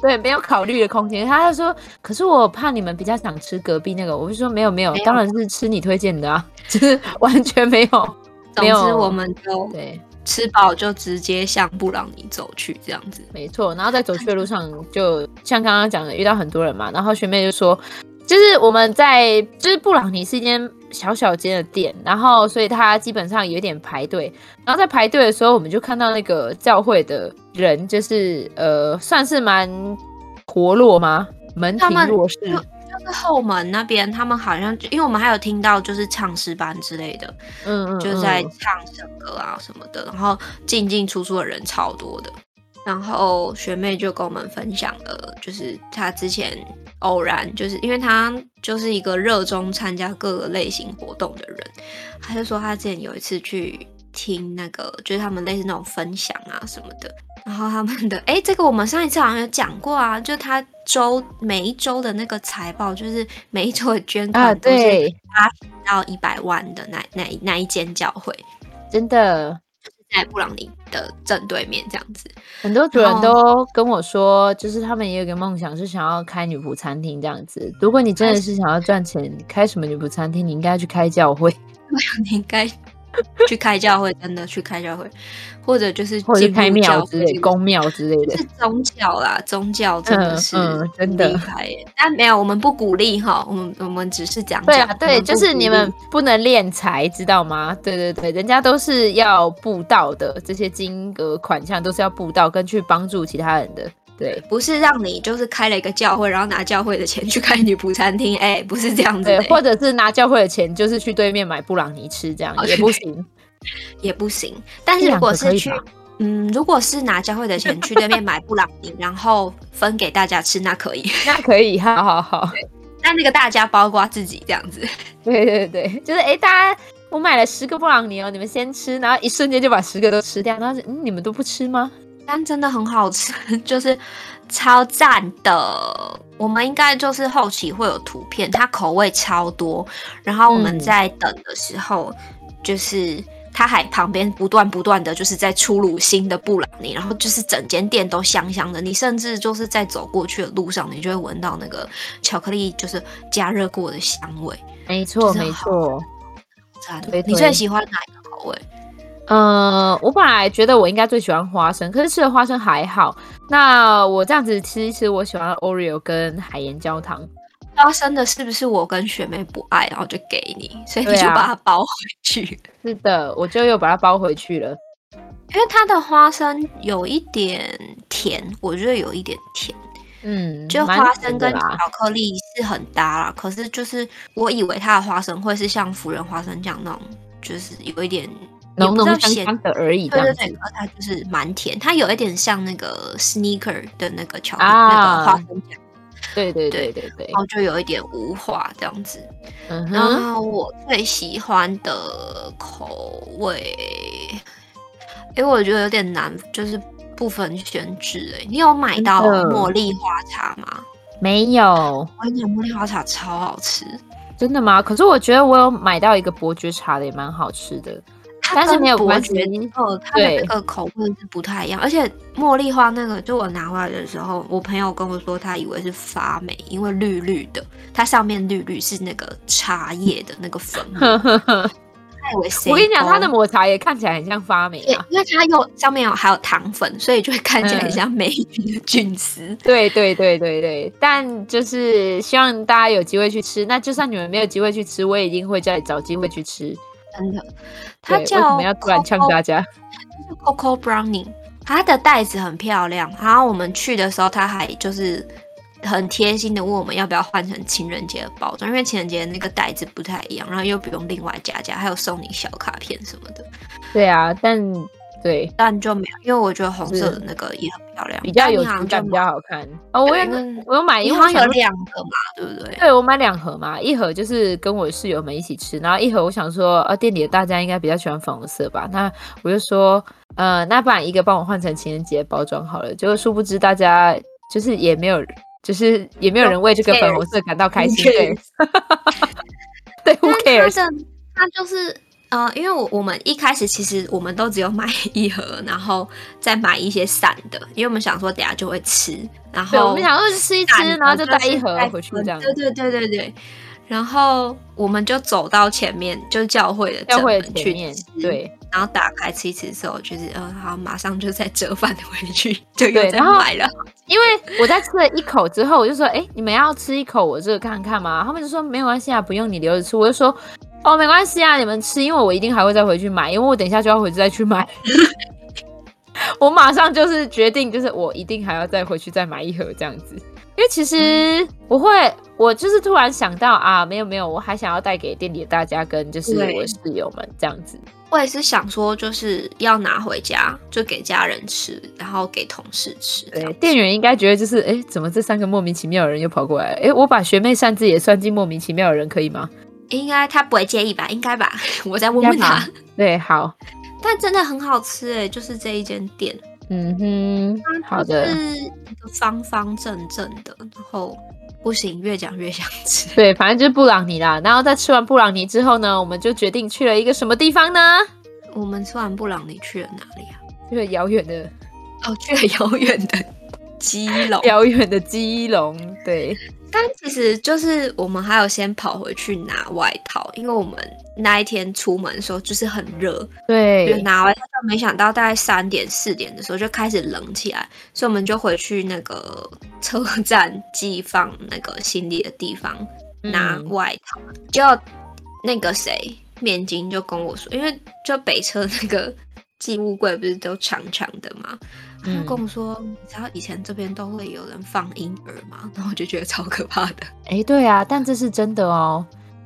对，没有考虑的空间。他就说，可是我怕你们比较想吃隔壁那个。我就说没有没有，当然是吃你推荐的啊，就是完全没有，没有，总之我们都对。吃饱就直接向布朗尼走去，这样子没错。然后在走去的路上，就像刚刚讲的，遇到很多人嘛。然后学妹就说，就是我们在，就是布朗尼是一间小小间的店，然后所以它基本上有点排队。然后在排队的时候，我们就看到那个教会的人，就是呃，算是蛮活络吗？门庭若市。就是后门那边，他们好像因为我们还有听到就是唱诗班之类的，嗯，嗯，嗯，就在唱圣歌啊什么的，然后进进出出的人超多的。然后学妹就跟我们分享了，就是她之前偶然就是因为她就是一个热衷参加各个类型活动的人，她就说她之前有一次去听那个，就是他们类似那种分享啊什么的。然后他们的哎，这个我们上一次好像有讲过啊，就他周每一周的那个财报，就是每一周的捐款都是八十到一百万的那、啊、那那，一间教会，真的就是在布朗尼的正对面这样子。很多主人都跟我说，就是他们也有个梦想，是想要开女仆餐厅这样子。如果你真的是想要赚钱，开什么女仆餐厅，你应该去开教会。你应该。去开教会，真的去开教会，或者就是或者开庙之类、宫庙之类的，是宗教啦，宗教真的是嗯，嗯，真的厉害。但没有，我们不鼓励哈，我们我们只是讲讲。对啊，对，就是你们不能敛财，知道吗？对对对，人家都是要布道的，这些金额款项都是要布道，跟去帮助其他人的。对，不是让你就是开了一个教会，然后拿教会的钱去开女仆餐厅，哎、欸，不是这样子、欸。对，或者是拿教会的钱，就是去对面买布朗尼吃，这样、也不行，也不行。但是如果是去，嗯，如果是拿教会的钱去对面买布朗尼，然后分给大家吃，那可以，那可以，好好好。那那个大家包括自己这样子，对对对，就是哎、欸，大家我买了十个布朗尼哦，你们先吃，然后一瞬间就把十个都吃掉，然后嗯，你们都不吃吗？但真的很好吃，就是超赞的。我们应该就是后期会有图片，它口味超多。然后我们在等的时候，嗯、就是它还旁边不断不断的就是在出炉新的布朗尼，然后就是整间店都香香的。你甚至就是在走过去的路上，你就会闻到那个巧克力就是加热过的香味。没错，就是、没错。你最喜欢哪一个口味？呃，我本来觉得我应该最喜欢花生，可是吃的花生还好。那我这样子吃一吃，我喜欢 Oreo 跟海盐焦糖。花生的是不是我跟学妹不爱，然后就给你，所以你就把它包回去。啊、是的，我就又把它包回去了。因为它的花生有一点甜，我觉得有一点甜。嗯，就花生跟巧克力是很搭啦。可是就是我以为它的花生会是像福仁花生酱那种，就是有一点浓浓香香的而已。对对对，它就是蛮甜，它有一点像那个 sneaker 的那个巧克力、啊、那个花生酱。对对对对对，然后就有一点无化这样子。嗯，然后我最喜欢的口味，因为我觉得有点难，就是不分选址。哎，你有买到茉莉花茶吗？没有。我跟你讲，茉莉花茶超好吃。真的吗？可是我觉得我有买到一个伯爵茶的，也蛮好吃的。但是没有伯爵，哦，它的那个口味是不太一样，而且茉莉花那个，就我拿回来的时候，我朋友跟我说，他以为是发霉，因为绿绿的，它上面绿绿是那个茶叶的那个粉 我跟你讲，它的抹茶也看起来很像发霉啊，因为它有上面有还有糖粉，所以就会看起来很像霉菌的菌丝。对对对对对，但就是希望大家有机会去吃，那就算你们没有机会去吃，我也一定会再找机会去吃。真的，它叫为什么要突然呛大家？Coco Brownie，它的袋子很漂亮。然后我们去的时候，他还就是很贴心的问我们要不要换成情人节的包装，因为情人节那个袋子不太一样，然后又不用另外加价，还有送你小卡片什么的。对啊，但。对，但就没有，因为我觉得红色的那个也很漂亮，比较有质感，比较好看。哦，我有，我有买一盒，有两盒嘛，对不对？对，我买两盒嘛，一盒就是跟我室友们一起吃，然后一盒我想说，呃，店里的大家应该比较喜欢粉红色吧，那我就说，呃，那不然一个帮我换成情人节包装好了。结果殊不知大家就是也没有，就是也没有人为这个粉红色感到开心。对，对，Who cares？他就是。呃，因为我我们一开始其实我们都只有买一盒，然后再买一些散的，因为我们想说等下就会吃，然后我们想说吃一吃，然后就带一盒回去这样。对对对对对。然后我们就走到前面，就是教会的教会的前面，对。然后打开吃一吃之后，就是嗯、呃，好，马上就再折返回去，就 又再买了。因为我在吃了一口之后，我就说，哎，你们要吃一口我这个看看吗？他们就说没有关系啊，不用你留着吃。我就说。哦，没关系啊，你们吃，因为我一定还会再回去买，因为我等一下就要回去再去买。我马上就是决定，就是我一定还要再回去再买一盒这样子。因为其实我会，我就是突然想到啊，没有没有，我还想要带给店里的大家跟就是我室友们这样子。我也是想说，就是要拿回家就给家人吃，然后给同事吃。对，店员应该觉得就是，哎，怎么这三个莫名其妙的人又跑过来？哎，我把学妹擅自也算进莫名其妙的人可以吗？应该他不会介意吧？应该吧，我再问问他。对，好。但真的很好吃哎，就是这一间店。嗯哼，好的。是一个方方正正的，然后不行，越讲越想吃。对，反正就是布朗尼啦。然后在吃完布朗尼之后呢，我们就决定去了一个什么地方呢？我们吃完布朗尼去了哪里啊？去了遥远的，哦，去了遥远的基隆，遥远的基隆，对。但其实就是我们还有先跑回去拿外套，因为我们那一天出门的时候就是很热，对，就拿外套，没想到大概三点四点的时候就开始冷起来，所以我们就回去那个车站寄放那个行李的地方拿外套，嗯、就那个谁面筋就跟我说，因为就北车那个寄物柜不是都长长的吗？他跟我说：“你知道以前这边都会有人放婴儿吗？” 然后我就觉得超可怕的。哎，对啊，但这是真的哦。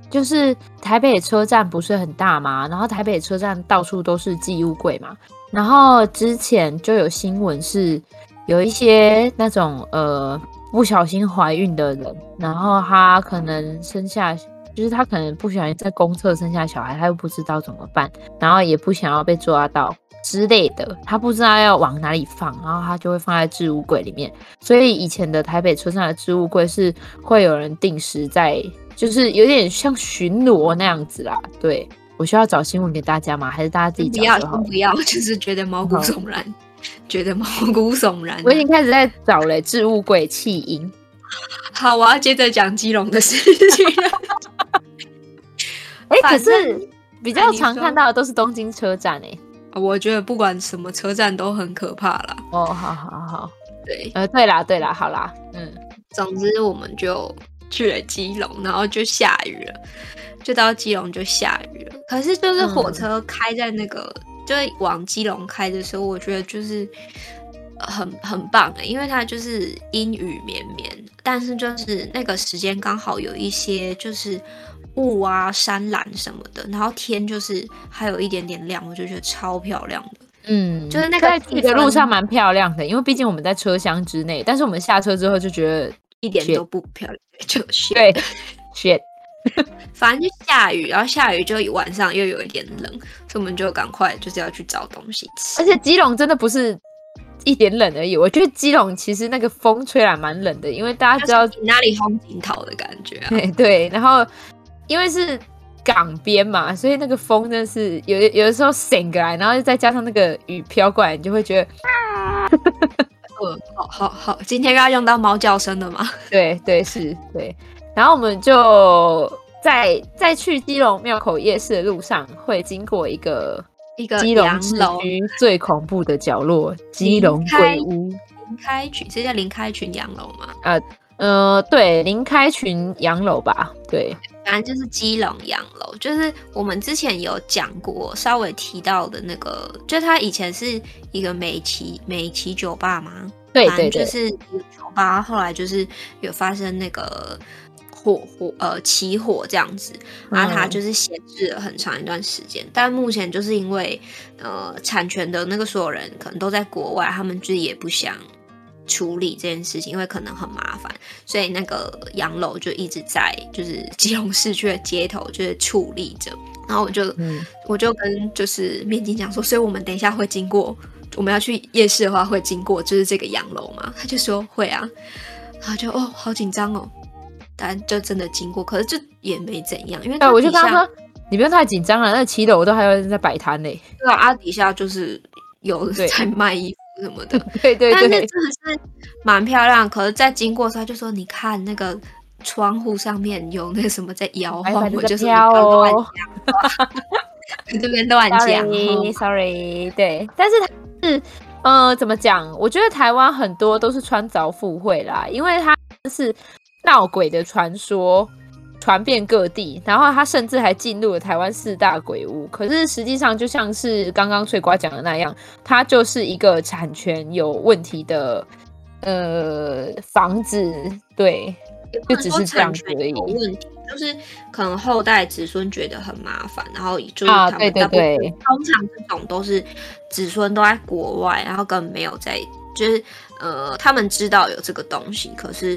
就是台北车站不是很大嘛，然后台北车站到处都是寄物柜嘛。然后之前就有新闻是有一些那种呃不小心怀孕的人，然后他可能生下，就是他可能不小心在公厕生下小孩，他又不知道怎么办，然后也不想要被抓到。之类的，他不知道要往哪里放，然后他就会放在置物柜里面。所以以前的台北车站的置物柜是会有人定时在，就是有点像巡逻那样子啦。对，我需要找新闻给大家吗？还是大家自己找？不要，不要，就是觉得毛骨悚然，觉得毛骨悚然。我已经开始在找了置物柜弃婴。好，我要接着讲基隆的事情了。哎、欸，可是比较常看到的都是东京车站哎、欸。我觉得不管什么车站都很可怕啦。哦，好好好，对，呃，对啦，对啦，好啦，嗯，总之我们就去了基隆，然后就下雨了，就到基隆就下雨了。可是就是火车开在那个，嗯、就是往基隆开的时候，我觉得就是很很棒的，因为它就是阴雨绵绵，但是就是那个时间刚好有一些就是雾啊、山岚什么的，然后天就是还有一点点亮，我就觉得超漂亮的。嗯，就是那个在去的路上蛮漂亮的，因为毕竟我们在车厢之内，但是我们下车之后就觉得一点都不漂亮，就对，shit，反正就下雨，然后下雨就晚上又有一点冷，所以我们就赶快就是要去找东西吃。而且基隆真的不是一点冷而已，我觉得基隆其实那个风吹来蛮冷的，因为大家知道哪里风景好的感觉啊，对 对，然后因为是。港边嘛，所以那个风真的是有有的时候醒过来，然后又再加上那个雨飘过来，你就会觉得啊，呃，好好好，今天又要用到猫叫声了吗？对对是，对。然后我们就在在去基隆庙口夜市的路上，会经过一个一个基隆市区最恐怖的角落——基隆鬼屋。林开群，这叫林开群洋楼吗？啊呃，对，林开群洋楼吧，对。反正就是基隆洋楼，就是我们之前有讲过，稍微提到的那个，就他以前是一个美琪美琪酒吧嘛，对对对，就是酒吧，后来就是有发生那个火火呃起火这样子，然后他就是闲置了很长一段时间，嗯、但目前就是因为呃产权的那个所有人可能都在国外，他们就也不想。处理这件事情，因为可能很麻烦，所以那个洋楼就一直在就是吉隆市区的街头就是处理着。然后我就、嗯、我就跟就是面筋讲说，所以我们等一下会经过，我们要去夜市的话会经过就是这个洋楼嘛？他就说会啊，然后就哦好紧张哦，但就真的经过，可是就也没怎样，因为我就跟他说你不用太紧张了，那七楼我都还有人在摆摊呢。对啊，啊底下就是有在卖衣服。什么的，对对对，但是真的是蛮漂亮。可是，在经过的时候，他就说：“你看那个窗户上面有那个什么在摇晃。”我就是乱讲，你这边乱讲，sorry。对，但是他是呃，怎么讲？我觉得台湾很多都是穿凿附会啦，因为他是闹鬼的传说。传遍各地，然后他甚至还进入了台湾四大鬼屋。可是实际上，就像是刚刚翠瓜讲的那样，它就是一个产权有问题的呃房子，对，就只是这样子而已。有问题就是可能后代子孙觉得很麻烦，然后就是他们啊，对对对，通常这种都是子孙都在国外，然后根本没有在，就是呃，他们知道有这个东西，可是。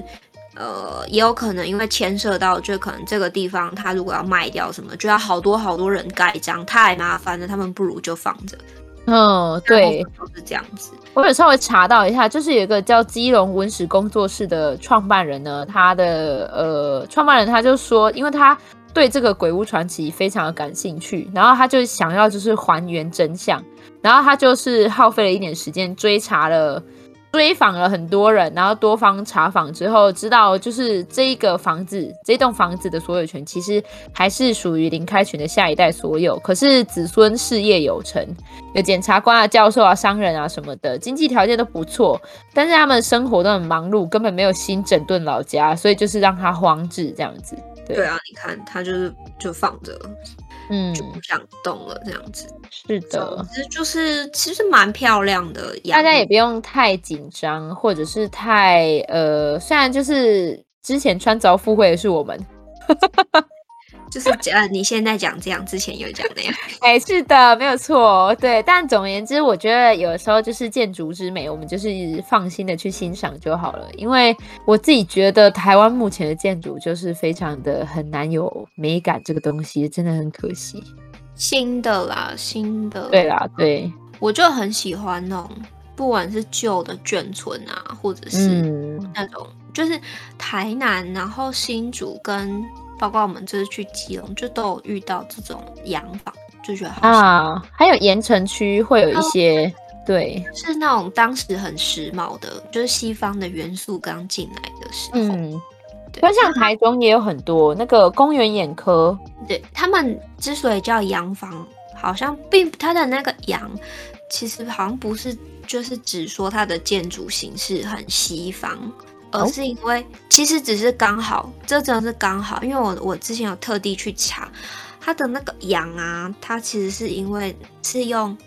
呃，也有可能因为牵涉到，就可能这个地方他如果要卖掉什么，就要好多好多人盖章，太麻烦了。他们不如就放着。嗯，对，都是这样子。我有稍微查到一下，就是有一个叫基隆文史工作室的创办人呢，他的呃创办人他就说，因为他对这个鬼屋传奇非常的感兴趣，然后他就想要就是还原真相，然后他就是耗费了一点时间追查了。追访了很多人，然后多方查访之后，知道就是这一个房子，这栋房子的所有权其实还是属于林开群的下一代所有。可是子孙事业有成，有检察官啊、教授啊、商人啊什么的，经济条件都不错，但是他们生活都很忙碌，根本没有心整顿老家，所以就是让他荒置这样子。对，对啊，你看他就是就放着。嗯，就不想动了，这样子。是的，其实就是其实蛮漂亮的，大家也不用太紧张，或者是太呃，虽然就是之前穿凿附会的是我们。就是呃你现在讲这样，之前有讲那样，哎、欸，是的，没有错，对。但总而言之，我觉得有时候就是建筑之美，我们就是放心的去欣赏就好了。因为我自己觉得台湾目前的建筑就是非常的很难有美感，这个东西真的很可惜。新的啦，新的，对啦，对，我就很喜欢那种，不管是旧的眷村啊，或者是那种，嗯、就是台南，然后新竹跟。包括我们这次去基隆，就都有遇到这种洋房，就觉得好啊。还有盐城区会有一些，对，是那种当时很时髦的，就是西方的元素刚进来的时候。嗯，对。像台中也有很多那个公园眼科，对，他们之所以叫洋房，好像并它的那个洋，其实好像不是，就是只说它的建筑形式很西方。而是因为其实只是刚好，这真的是刚好，因为我我之前有特地去查，它的那个羊啊，它其实是因为是用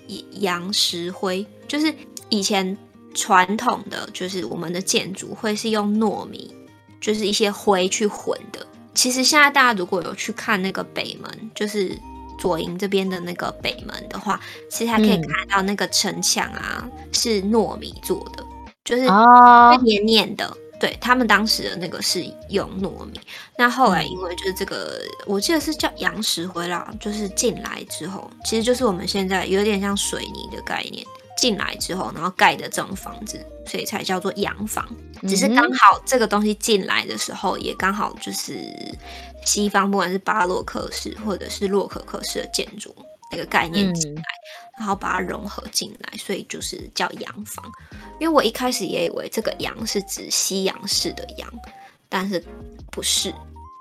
羊石灰，就是以前传统的就是我们的建筑会是用糯米，就是一些灰去混的。其实现在大家如果有去看那个北门，就是左营这边的那个北门的话，其实还可以看到那个城墙啊、嗯、是糯米做的，就是会黏黏的。对，他们当时的那个是用糯米，那后来因为就是这个，嗯、我记得是叫洋石灰啦，就是进来之后，其实就是我们现在有点像水泥的概念，进来之后，然后盖的这种房子，所以才叫做洋房。只是刚好这个东西进来的时候，也刚好就是西方不管是巴洛克式或者是洛可可式的建筑那个概念进来。嗯然后把它融合进来，所以就是叫洋房。因为我一开始也以为这个洋是指西洋式的洋，但是不是，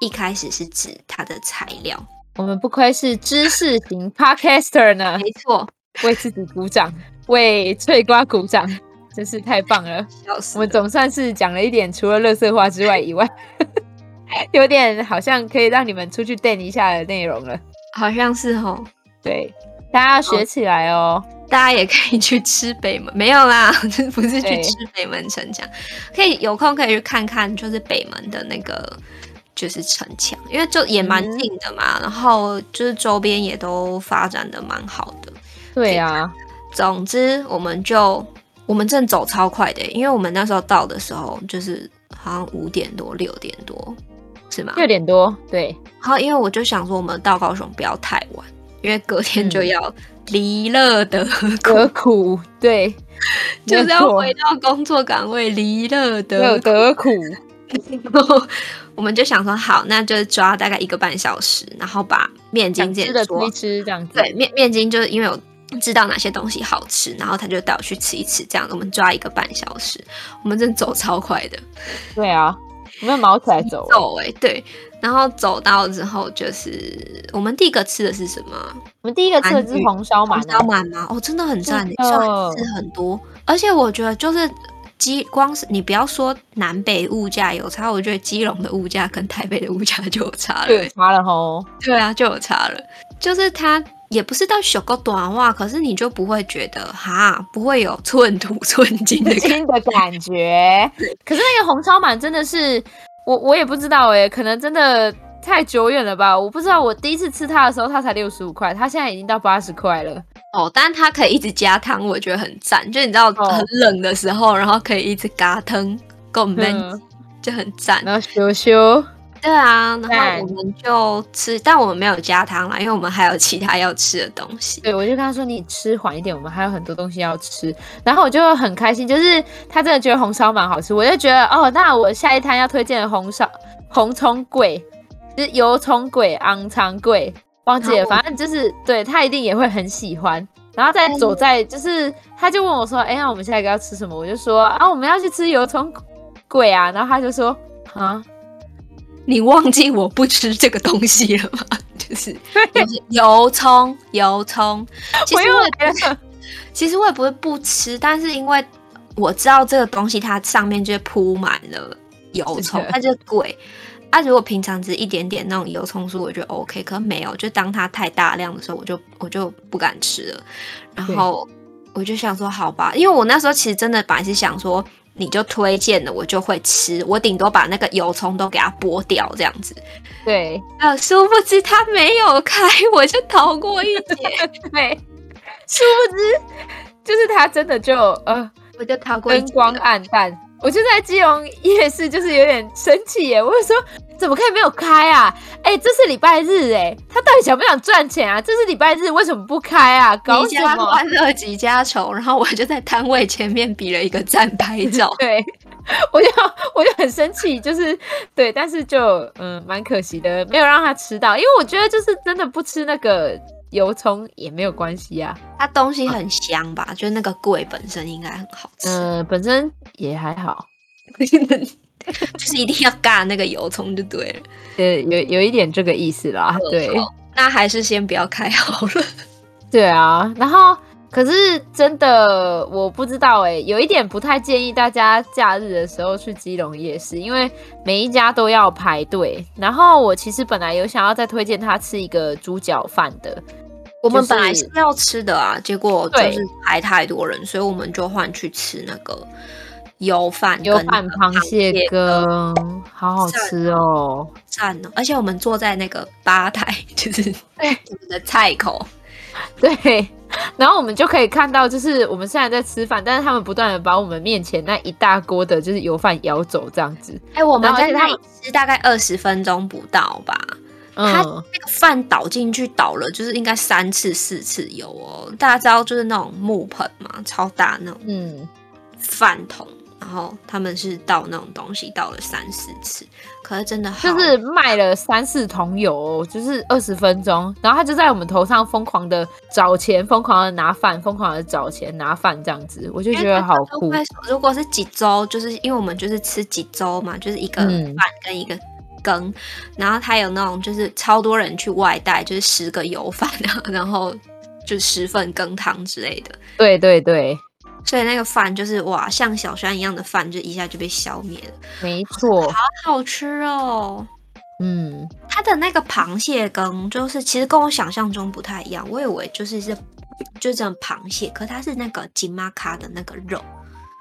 一开始是指它的材料。我们不愧是知识型 Podcaster 呢，没错，为自己鼓掌，为翠瓜鼓掌，真是太棒了。了我们总算是讲了一点除了乐色话之外以外，有点好像可以让你们出去垫一下的内容了。好像是哦，对。大家要学起来哦！大家也可以去吃北门，没有啦，不是去吃北门城墙，可以有空可以去看看，就是北门的那个就是城墙，因为就也蛮近的嘛，嗯、然后就是周边也都发展的蛮好的。对啊，总之我们就我们正走超快的，因为我们那时候到的时候就是好像五点多六点多，是吗？六点多，对。然后因为我就想说，我们到高雄不要太晚。因为隔天就要离乐得何苦，对，就是要回到工作岗位，离乐得得苦。然后 我们就想说，好，那就抓大概一个半小时，然后把面筋这的吃一吃，这样子。对，面面筋就是因为我知道哪些东西好吃，然后他就带我去吃一吃，这样我们抓一个半小时，我们真的走超快的。对啊，我们毛起来走走哎，对。然后走到之后，就是我们第一个吃的是什么？我们第一个吃的是红烧鳗。红烧鳗吗？哦，真的很赞，你吃很多。而且我觉得，就是基光是你不要说南北物价有差，我觉得基隆的物价跟台北的物价就有差了。对，差了吼。对啊，就有差了。就是它也不是到小个短袜，可是你就不会觉得哈，不会有寸土寸金的金的感觉。可是那个红烧鳗真的是。我我也不知道哎，可能真的太久远了吧。我不知道，我第一次吃它的时候，它才六十五块，它现在已经到八十块了。哦，但它可以一直加汤，我觉得很赞。就你知道很冷的时候，哦、然后可以一直嘎汤，够闷，嗯、就很赞。然后羞羞。对啊，然后我们就吃，但我们没有加汤啦，因为我们还有其他要吃的东西。对，我就跟他说，你吃缓一点，我们还有很多东西要吃。然后我就很开心，就是他真的觉得红烧蛮好吃，我就觉得哦，那我下一摊要推荐的红烧红葱粿，就是油葱粿、昂肠粿，忘记了，反正就是对他一定也会很喜欢。然后再走在，就是他就问我说，哎，那我们下一个要吃什么？我就说啊，我们要去吃油葱粿啊。然后他就说啊。你忘记我不吃这个东西了吗？就是油葱，油葱。其实我觉得，其实我也不会不吃，但是因为我知道这个东西它上面就铺满了油葱，它就贵。啊，如果平常只一点点那种油葱酥，我觉得 OK。可是没有，就当它太大量的时候，我就我就不敢吃了。然后我就想说，好吧，因为我那时候其实真的本来是想说。你就推荐了，我就会吃。我顶多把那个油葱都给它剥掉，这样子。对，呃，殊不知它没有开，我就逃过一劫。对，殊不知就是它真的就呃，我就逃过。灯光暗淡，我就在基隆夜市，就是有点生气耶。我就说。怎么可以没有开啊？哎、欸，这是礼拜日哎，他到底想不想赚钱啊？这是礼拜日，为什么不开啊？搞什么？欢乐几家愁，然后我就在摊位前面比了一个赞拍照。对，我就我就很生气，就是对，但是就嗯蛮可惜的，没有让他吃到，因为我觉得就是真的不吃那个油葱也没有关系啊，它东西很香吧？啊、就是那个粿本身应该很好吃，嗯、呃，本身也还好。就是一定要尬那个油葱就对了，呃，有有一点这个意思啦。对，那还是先不要开好了。对啊，然后可是真的我不知道哎，有一点不太建议大家假日的时候去基隆夜市，因为每一家都要排队。然后我其实本来有想要再推荐他吃一个猪脚饭的，我们本来是要吃的啊，结果就是排太多人，所以我们就换去吃那个油饭，油饭螃蟹羹，好好吃哦，赞哦！而且我们坐在那个吧台，就是 我们的菜口，对。然后我们就可以看到，就是我们现在在吃饭，但是他们不断的把我们面前那一大锅的，就是油饭舀走这样子。哎、欸，我们在那里吃大概二十分钟不到吧。他那个饭倒进去倒了，就是应该三次四次油哦。大家知道就是那种木盆嘛，超大那种，嗯，饭桶。然后他们是倒那种东西倒了三四次，可是真的就是卖了三四桶油，就是二十分钟，然后他就在我们头上疯狂的找钱，疯狂的拿饭，疯狂的找钱拿饭这样子，我就觉得好酷。如果是几周，就是因为我们就是吃几周嘛，就是一个饭跟一个羹，嗯、然后他有那种就是超多人去外带，就是十个油饭啊，然后就十份羹汤之类的。对对对。所以那个饭就是哇，像小山一样的饭，就一下就被消灭了。没错，好好吃哦。嗯，它的那个螃蟹羹，就是其实跟我想象中不太一样。我以为就是是就这种螃蟹，可它是那个金马卡的那个肉。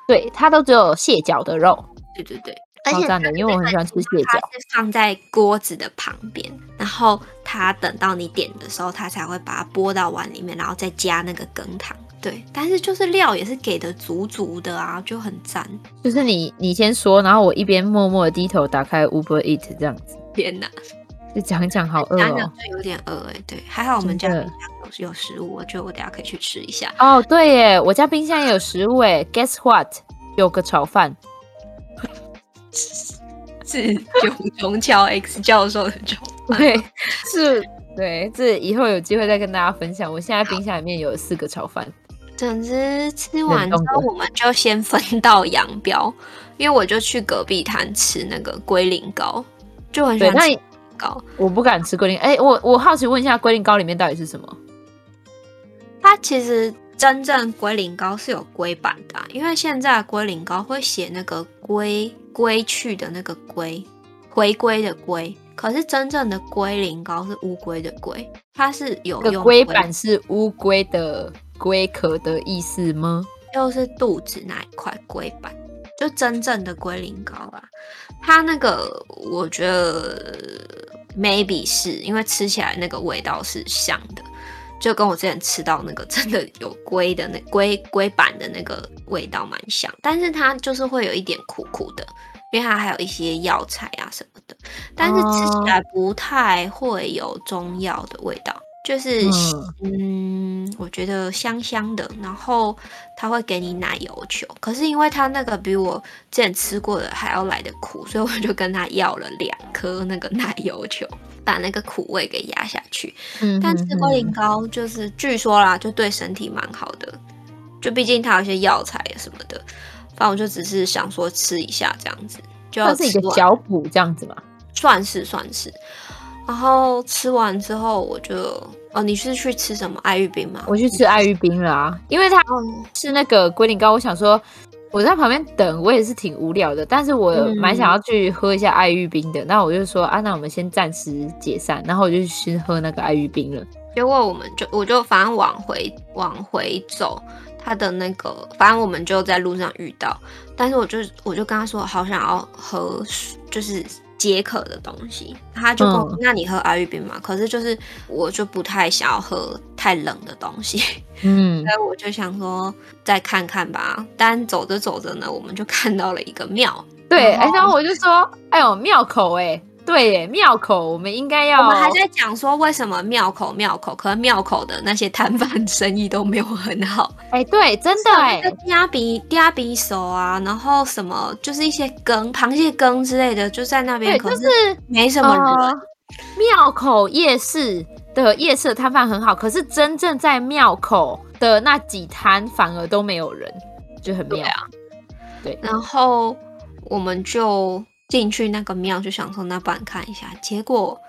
对，它都只有蟹脚的肉。对对对，超赞的，因为我很喜欢吃蟹脚。它是放在锅子的旁边，然后它等到你点的时候，它才会把它拨到碗里面，然后再加那个羹汤。对，但是就是料也是给的足足的啊，就很赞。就是你你先说，然后我一边默默的低头打开 Uber Eat 这样子。天哪，就讲一讲，好饿哦。就有点饿哎，对，还好我们家冰箱有有食物，我觉得我等下可以去吃一下。哦，对耶，我家冰箱也有食物哎。Guess what？有个炒饭，是九重桥 X 教授的炒饭。对，是，对，这以后有机会再跟大家分享。我现在冰箱里面有四个炒饭。总之吃完之后，我们就先分道扬镳，因为我就去隔壁摊吃那个龟苓膏，就很喜欢吃膏。我不敢吃龟苓，哎、欸，我我好奇问一下，龟苓膏里面到底是什么？它其实真正龟苓膏是有龟版的、啊，因为现在龟苓膏会写那个龟归去的那个龟，回归的龟，可是真正的龟苓膏是乌龟的龟，它是有用龟版是乌龟的。龟壳的意思吗？又是肚子那一块龟板，就真正的龟苓膏啊。它那个我觉得 maybe 是因为吃起来那个味道是香的，就跟我之前吃到那个真的有龟的那 龟龟板的那个味道蛮像，但是它就是会有一点苦苦的，因为它还有一些药材啊什么的，但是吃起来不太会有中药的味道。就是嗯，嗯，我觉得香香的，然后他会给你奶油球，可是因为他那个比我之前吃过的还要来的苦，所以我就跟他要了两颗那个奶油球，把那个苦味给压下去。嗯，但吃龟苓膏就是据说啦，就对身体蛮好的，就毕竟它有一些药材什么的。反正我就只是想说吃一下这样子，就要是一个脚补这样子嘛，算是算是。然后吃完之后，我就哦，你是去吃什么爱玉冰吗？我去吃爱玉冰了啊，因为他是那个龟苓膏，我想说我在旁边等，我也是挺无聊的，但是我蛮想要去喝一下爱玉冰的。那、嗯、我就说啊，那我们先暂时解散，然后我就去喝那个爱玉冰了。结果我们就我就反正往回往回走，他的那个反正我们就在路上遇到，但是我就我就跟他说，好想要喝，就是。解渴的东西，他就跟我、嗯、那你喝阿玉冰嘛？可是就是我就不太想要喝太冷的东西，嗯，所以我就想说再看看吧。但走着走着呢，我们就看到了一个庙，对，然后，然后我就说，哎呦，庙口哎、欸。对耶，庙口我们应该要。我们还在讲说为什么庙口庙口，可能庙口的那些摊贩生意都没有很好。哎，对，真的哎，鸭鼻鸭鼻手啊，然后什么就是一些羹、螃蟹羹之类的，就在那边，可是没什么人。呃、庙口夜市的夜市摊贩很好，可是真正在庙口的那几摊反而都没有人，就很妙啊。对，然后我们就。进去那个庙就想说，那不然看一下，结果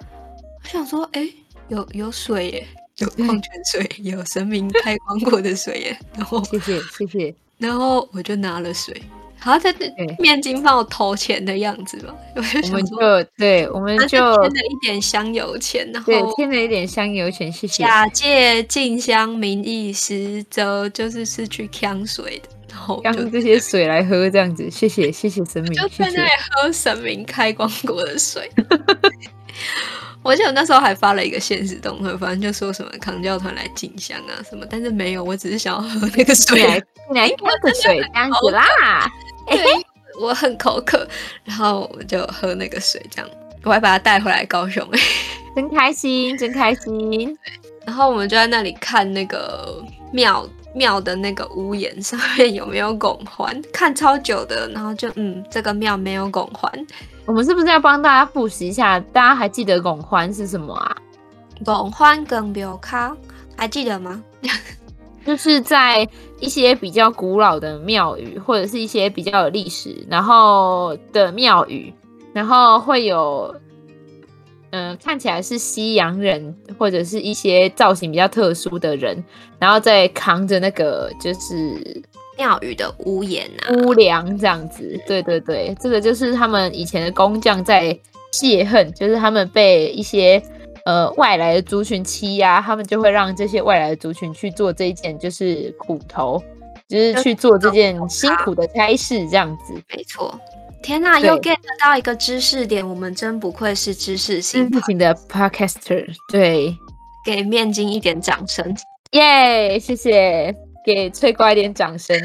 我想说，哎、欸，有有水耶，有矿泉水，有神明开光过的水耶。然后谢谢谢谢，然后我就拿了水。好，在面巾帮我投钱的样子吧，我们就对，我们就添了一点香油钱，然后对，添了一点香油钱，谢谢。假借进香名义，实则就是是去呛水的，然后抢这些水来喝，这样子，谢谢谢谢神明，就在那里喝神明开光过的水。我记得我那时候还发了一个现实动态，反正就说什么扛教团来进香啊什么，但是没有，我只是想要喝那个水，来来喝个水这样子啦。对，我很口渴，然后我就喝那个水，这样我还把它带回来高雄，真开心，真开心。然后我们就在那里看那个庙庙的那个屋檐上面有没有拱环，看超久的，然后就嗯，这个庙没有拱环。我们是不是要帮大家复习一下？大家还记得拱环是什么啊？拱环跟庙卡还记得吗？就是在一些比较古老的庙宇，或者是一些比较有历史然后的庙宇，然后会有，嗯、呃，看起来是西洋人或者是一些造型比较特殊的人，然后再扛着那个就是庙宇的屋檐啊、屋梁这样子。对对对，这个就是他们以前的工匠在泄恨，就是他们被一些。呃，外来的族群欺压，他们就会让这些外来的族群去做这一件，就是苦头，就是去做这件辛苦的差事，这样子。没错。天呐，又 get 到一个知识点，我们真不愧是知识型的 podcaster。对，给面筋一点掌声，耶！谢谢，给翠瓜一点掌声。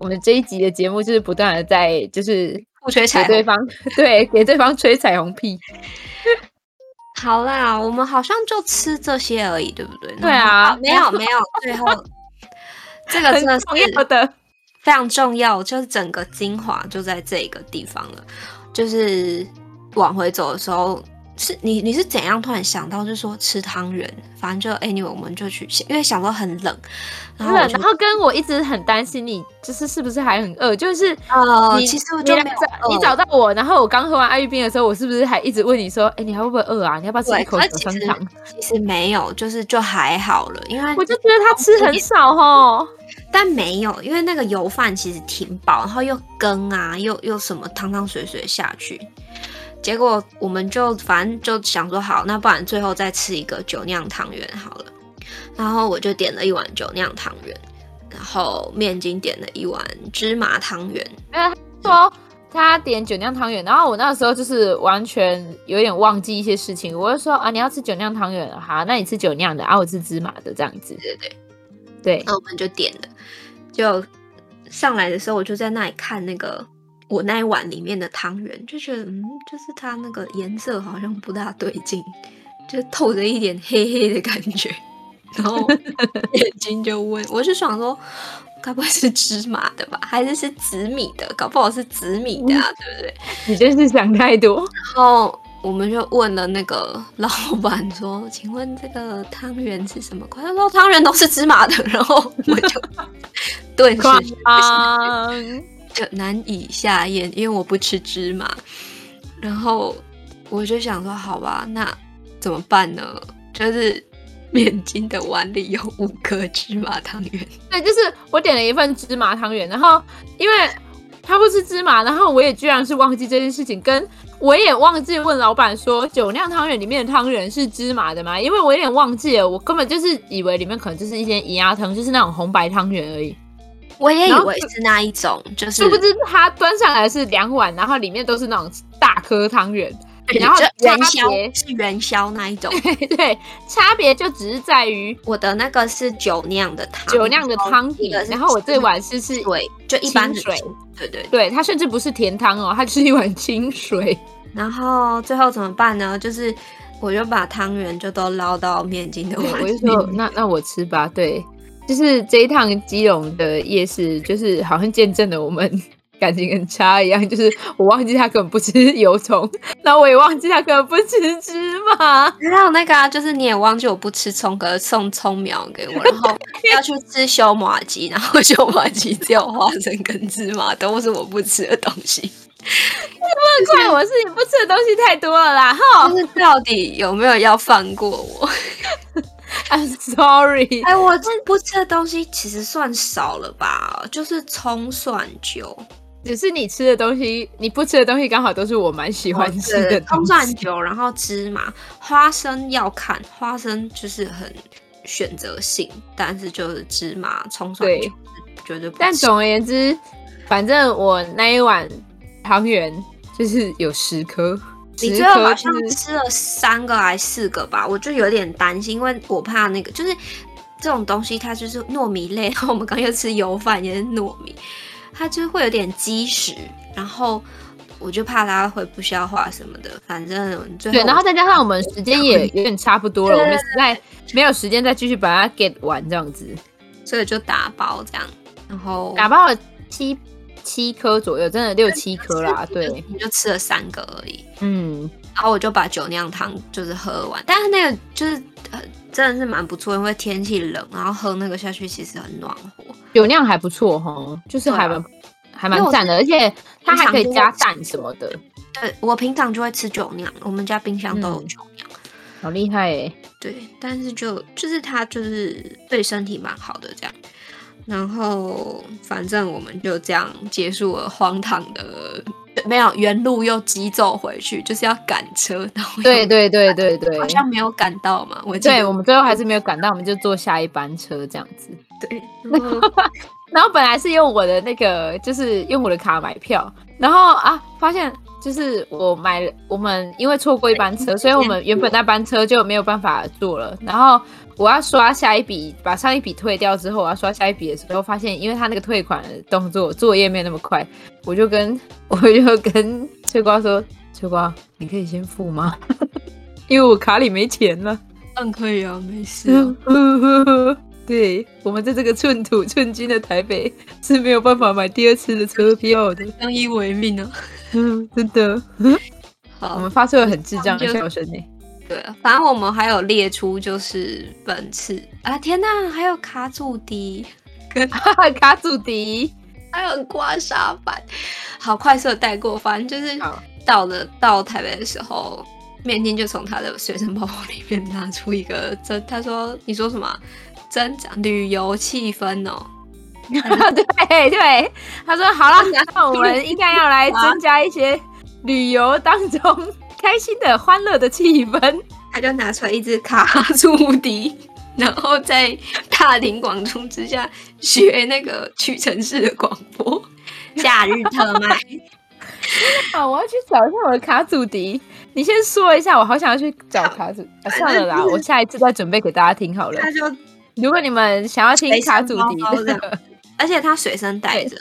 我们这一集的节目就是不断的在，就是互吹彩对方，对，给对方吹彩虹屁。好啦，我们好像就吃这些而已，对不对？对啊，没有 没有，最后 这个真的是非常重要，就是整个精华就在这个地方了。就是往回走的时候，是你你是怎样突然想到，就是说吃汤圆？反正就 anyway，我们就去，因为想到很冷，然后然后跟我一直很担心你，就是是不是还很饿？就是呃，其实我就没有你，找到我，然后我刚喝完爱玉冰的时候，我是不是还一直问你说，哎，你还会不会饿啊？你要不要吃一口小香肠？其实没有，就是就还好了，因为我就觉得他吃很少哦，但没有，因为那个油饭其实挺饱，然后又羹啊，又又什么汤汤水水下去。结果我们就反正就想说好，那不然最后再吃一个酒酿汤圆好了。然后我就点了一碗酒酿汤圆，然后面筋点了一碗芝麻汤圆。他说他点酒酿汤圆，然后我那个时候就是完全有点忘记一些事情，我就说啊，你要吃酒酿汤圆，好，那你吃酒酿的，啊，我吃芝麻的这样子。对对对，那我们就点了，就上来的时候我就在那里看那个。我那一碗里面的汤圆，就觉得嗯，就是它那个颜色好像不大对劲，就透着一点黑黑的感觉。然后 眼睛就问，我就想说，该不会是芝麻的吧？还是是紫米的？搞不好是紫米的啊，嗯、对不对？你真是想太多。然后我们就问了那个老板说：“请问这个汤圆是什么款？”他说：“汤圆都是芝麻的。”然后我就 顿时。就就难以下咽，因为我不吃芝麻。然后我就想说，好吧，那怎么办呢？就是面筋的碗里有五颗芝麻汤圆。对，就是我点了一份芝麻汤圆，然后因为他不吃芝麻，然后我也居然是忘记这件事情，跟我也忘记问老板说酒酿汤圆里面的汤圆是芝麻的吗？因为我有点忘记了，我根本就是以为里面可能就是一些鱼仔汤，就是那种红白汤圆而已。我也以为是那一种，就是殊不知他端上来是两碗，然后里面都是那种大颗汤圆，然后元宵是元宵那一种，对，差别就只是在于我的那个是酒酿的汤，酒酿的汤底，然后我这碗是是水，就一般水，对对对，它甚至不是甜汤哦，它就是一碗清水。然后最后怎么办呢？就是我就把汤圆就都捞到面筋的碗里，我就说那那我吃吧，对。就是这一趟基隆的夜市，就是好像见证了我们 感情很差一样。就是我忘记他根本不吃油葱，然后我也忘记他根本不吃芝麻。然后那个啊，就是你也忘记我不吃葱，可是送葱苗给我，然后要去吃修麻鸡，然后修麻鸡只有花生跟芝麻，都是我不吃的东西。你不能怪我，是你不吃的东西太多了啦。哈，就是到底有没有要放过我？I'm sorry。哎，我不吃的东西其实算少了吧，就是葱蒜酒。只是你吃的东西，你不吃的东西刚好都是我蛮喜欢吃的。葱蒜酒，然后芝麻、花生要看，花生就是很选择性，但是就是芝麻、葱蒜酒绝对不。但总而言之，反正我那一碗汤圆就是有十颗。你最后好像吃了三个还是四个吧？我就有点担心，因为我怕那个就是这种东西，它就是糯米类。然后我们刚又吃油饭，也是糯米。它就会有点积食，然后我就怕它会不消化什么的。反正对，然后再加上我们时间也有点差不多了，我们实在没有时间再继续把它 get 完这样子，所以就打包这样，然后打包了七七颗左右，真的六七颗啦。对，你就吃了三个而已。嗯，然后我就把酒酿汤就是喝完，但是那个就是呃真的是蛮不错，因为天气冷，然后喝那个下去其实很暖和。酒酿还不错哈，就是还蛮、啊、还蛮赞的，而且它还可以加蛋什么的。对，我平常就会吃酒酿，我们家冰箱都有酒酿，嗯、好厉害哎。对，但是就就是它就是对身体蛮好的这样。然后反正我们就这样结束了荒唐的，没有原路又急走回去，就是要赶车。然后对对对对对，好像没有赶到嘛。我对，我们最后还是没有赶到，我们就坐下一班车这样子。对，然后，本来是用我的那个，就是用我的卡买票，然后啊，发现就是我买了，我们因为错过一班车，所以我们原本那班车就没有办法坐了。然后我要刷下一笔，把上一笔退掉之后，我要刷下一笔的时候，发现因为他那个退款的动作作业没有那么快，我就跟我就跟翠瓜说：“翠瓜，你可以先付吗？因为我卡里没钱了。”“嗯，可以啊，没事啊。”对，我们在这个寸土寸金的台北是没有办法买第二次的车票的，相依为命啊！嗯，真的。好，我们发出了很智障的笑声呢。对啊，反正我们还有列出就是本次啊，天哪，还有卡祖笛跟 卡祖笛，还有刮痧板，好快速的带过。反正就是到了到台北的时候，面筋就从他的随身包包里面拿出一个针，他说：“你说什么？”增长旅游气氛哦，对对，他说好了，那我们应该要来增加一些旅游当中 开心的、欢乐的气氛。他就拿出来一支卡祖笛，然后在大庭广众之下学那个屈臣氏的广播，假日特卖。好，我要去找一下我的卡祖笛。你先说一下，我好想要去找卡祖。啊、算了啦，我下一次再准备给大家听好了。他就。如果你们想要听卡祖笛的，而且他随身带着，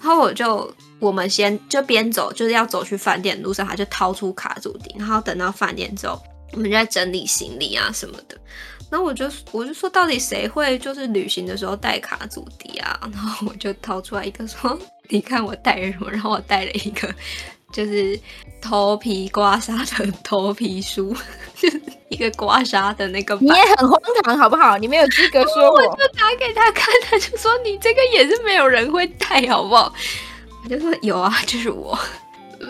然后我就我们先就边走，就是要走去饭店路上，他就掏出卡祖笛，然后等到饭店之后，我们就在整理行李啊什么的。然后我就我就说，到底谁会就是旅行的时候带卡祖笛啊？然后我就掏出来一个说，你看我带了什么？然后我带了一个。就是头皮刮痧的头皮梳，就是一个刮痧的那个。你也很荒唐，好不好？你没有资格说我。我就拿给他看，他就说你这个也是没有人会戴，好不好？我就说有啊，就是我。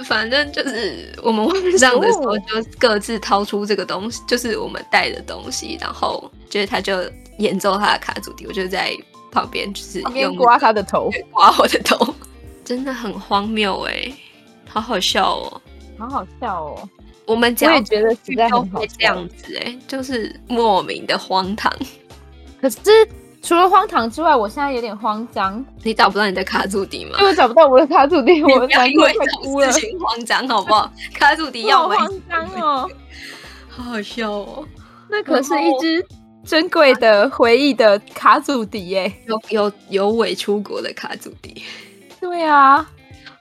反正就是我们晚上的时候就各自掏出这个东西，就是我们带的东西，然后就是他就演奏他的卡祖笛，我就在旁边就是用刮他的头，刮我的头，真的很荒谬哎、欸。好好笑哦，好好笑哦！我们家也觉得实在很好笑，这样子哎，就是莫名的荒唐。可是除了荒唐之外，我现在有点慌张。你找不到你的卡祖笛吗？因为我找不到我的卡祖笛，我 难过快哭了。慌张好不好？卡祖笛要我慌张哦，好好笑哦。那可是一只珍贵的回忆的卡祖笛耶，有有有伪出国的卡祖笛。对啊。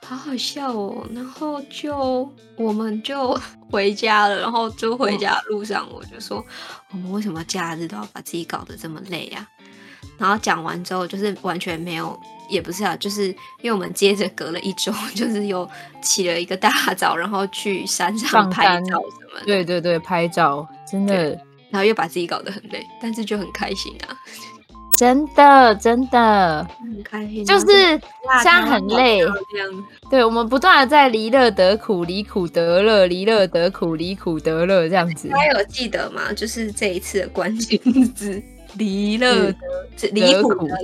好好笑哦，然后就我们就回家了，然后就回家路上我就说，我们为什么假日都要把自己搞得这么累啊？然后讲完之后就是完全没有，也不是啊，就是因为我们接着隔了一周，就是又起了一个大早，然后去山上拍照什么的，对对对，拍照真的，然后又把自己搞得很累，但是就很开心啊。真的真的很开心，就是现在很累，对，我们不断的在离乐得苦，离苦得乐，离乐得苦，离苦得乐这样子。还有记得吗？就是这一次的关键字，离乐得，离苦得，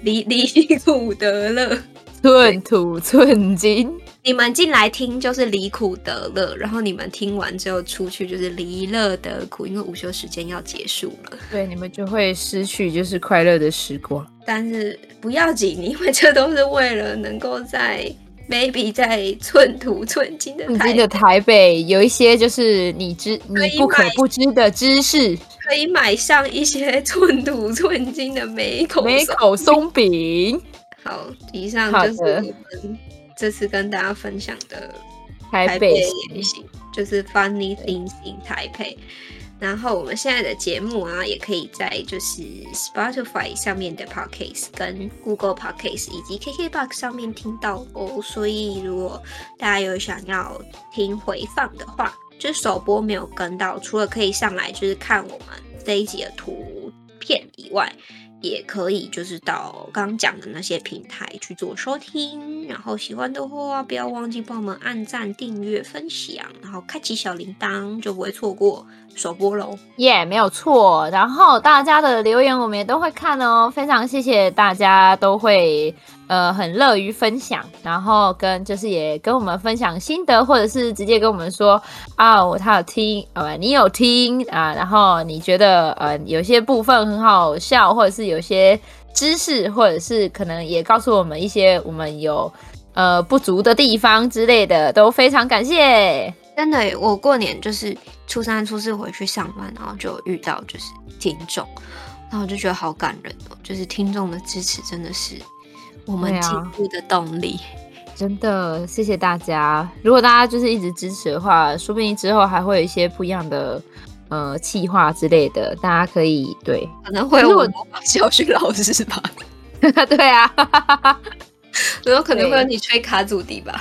离离苦得乐，寸土寸金。你们进来听就是离苦得乐，然后你们听完之后出去就是离乐得苦，因为午休时间要结束了。对，你们就会失去就是快乐的时光。但是不要紧，因为这都是为了能够在 maybe 在寸土寸金的台的台北有一些就是你知你不可不知的知识，可以买上一些寸土寸金的美口美口松饼。好，以上就是我们。这次跟大家分享的台北言行就是 Funny Things in Taipei。然后我们现在的节目啊，也可以在就是 Spotify 上面的 Podcast、跟 Google Podcast 以及 KKBox 上面听到哦。所以如果大家有想要听回放的话，就是首播没有跟到，除了可以上来就是看我们这一集的图片以外。也可以，就是到刚刚讲的那些平台去做收听，然后喜欢的话，不要忘记帮我们按赞、订阅、分享，然后开启小铃铛，就不会错过首播喽。耶没有错。然后大家的留言我们也都会看哦，非常谢谢大家都会。呃，很乐于分享，然后跟就是也跟我们分享心得，或者是直接跟我们说啊，我他有听，呃，你有听啊，然后你觉得呃有些部分很好笑，或者是有些知识，或者是可能也告诉我们一些我们有呃不足的地方之类的，都非常感谢。真的，我过年就是初三、初四回去上班，然后就遇到就是听众，然后我就觉得好感人哦，就是听众的支持真的是。我们进步的动力，啊，真的谢谢大家。如果大家就是一直支持的话，说不定之后还会有一些不一样的呃企划之类的，大家可以对，可能会有我教训老师吧。对啊，有可能会有你吹卡祖笛吧。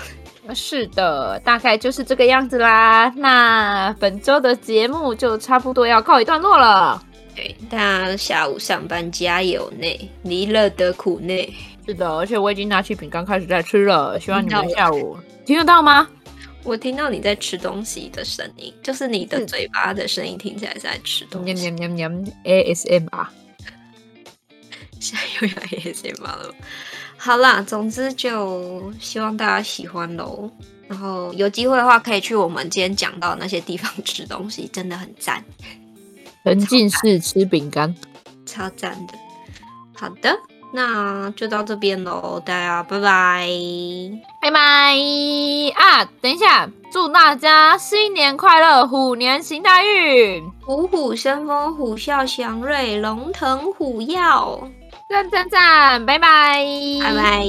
是的，大概就是这个样子啦。那本周的节目就差不多要告一段落了。对，大家下午上班加油呢，离乐得苦呢。是的，而且我已经拿起饼干开始在吃了。希望你们下午听得到吗？我听到你在吃东西的声音，就是你的嘴巴的声音，听起来是在吃东西。喵喵喵喵，ASMR。现在又要 ASMR 了。好啦，总之就希望大家喜欢喽。然后有机会的话，可以去我们今天讲到那些地方吃东西，真的很赞。沉浸式吃饼干，超赞的。好的。那就到这边喽，大家拜拜，拜拜啊！等一下，祝大家新年快乐，虎年行大运，虎虎生风，虎啸祥瑞，龙腾虎跃，赞赞赞拜拜。拜拜。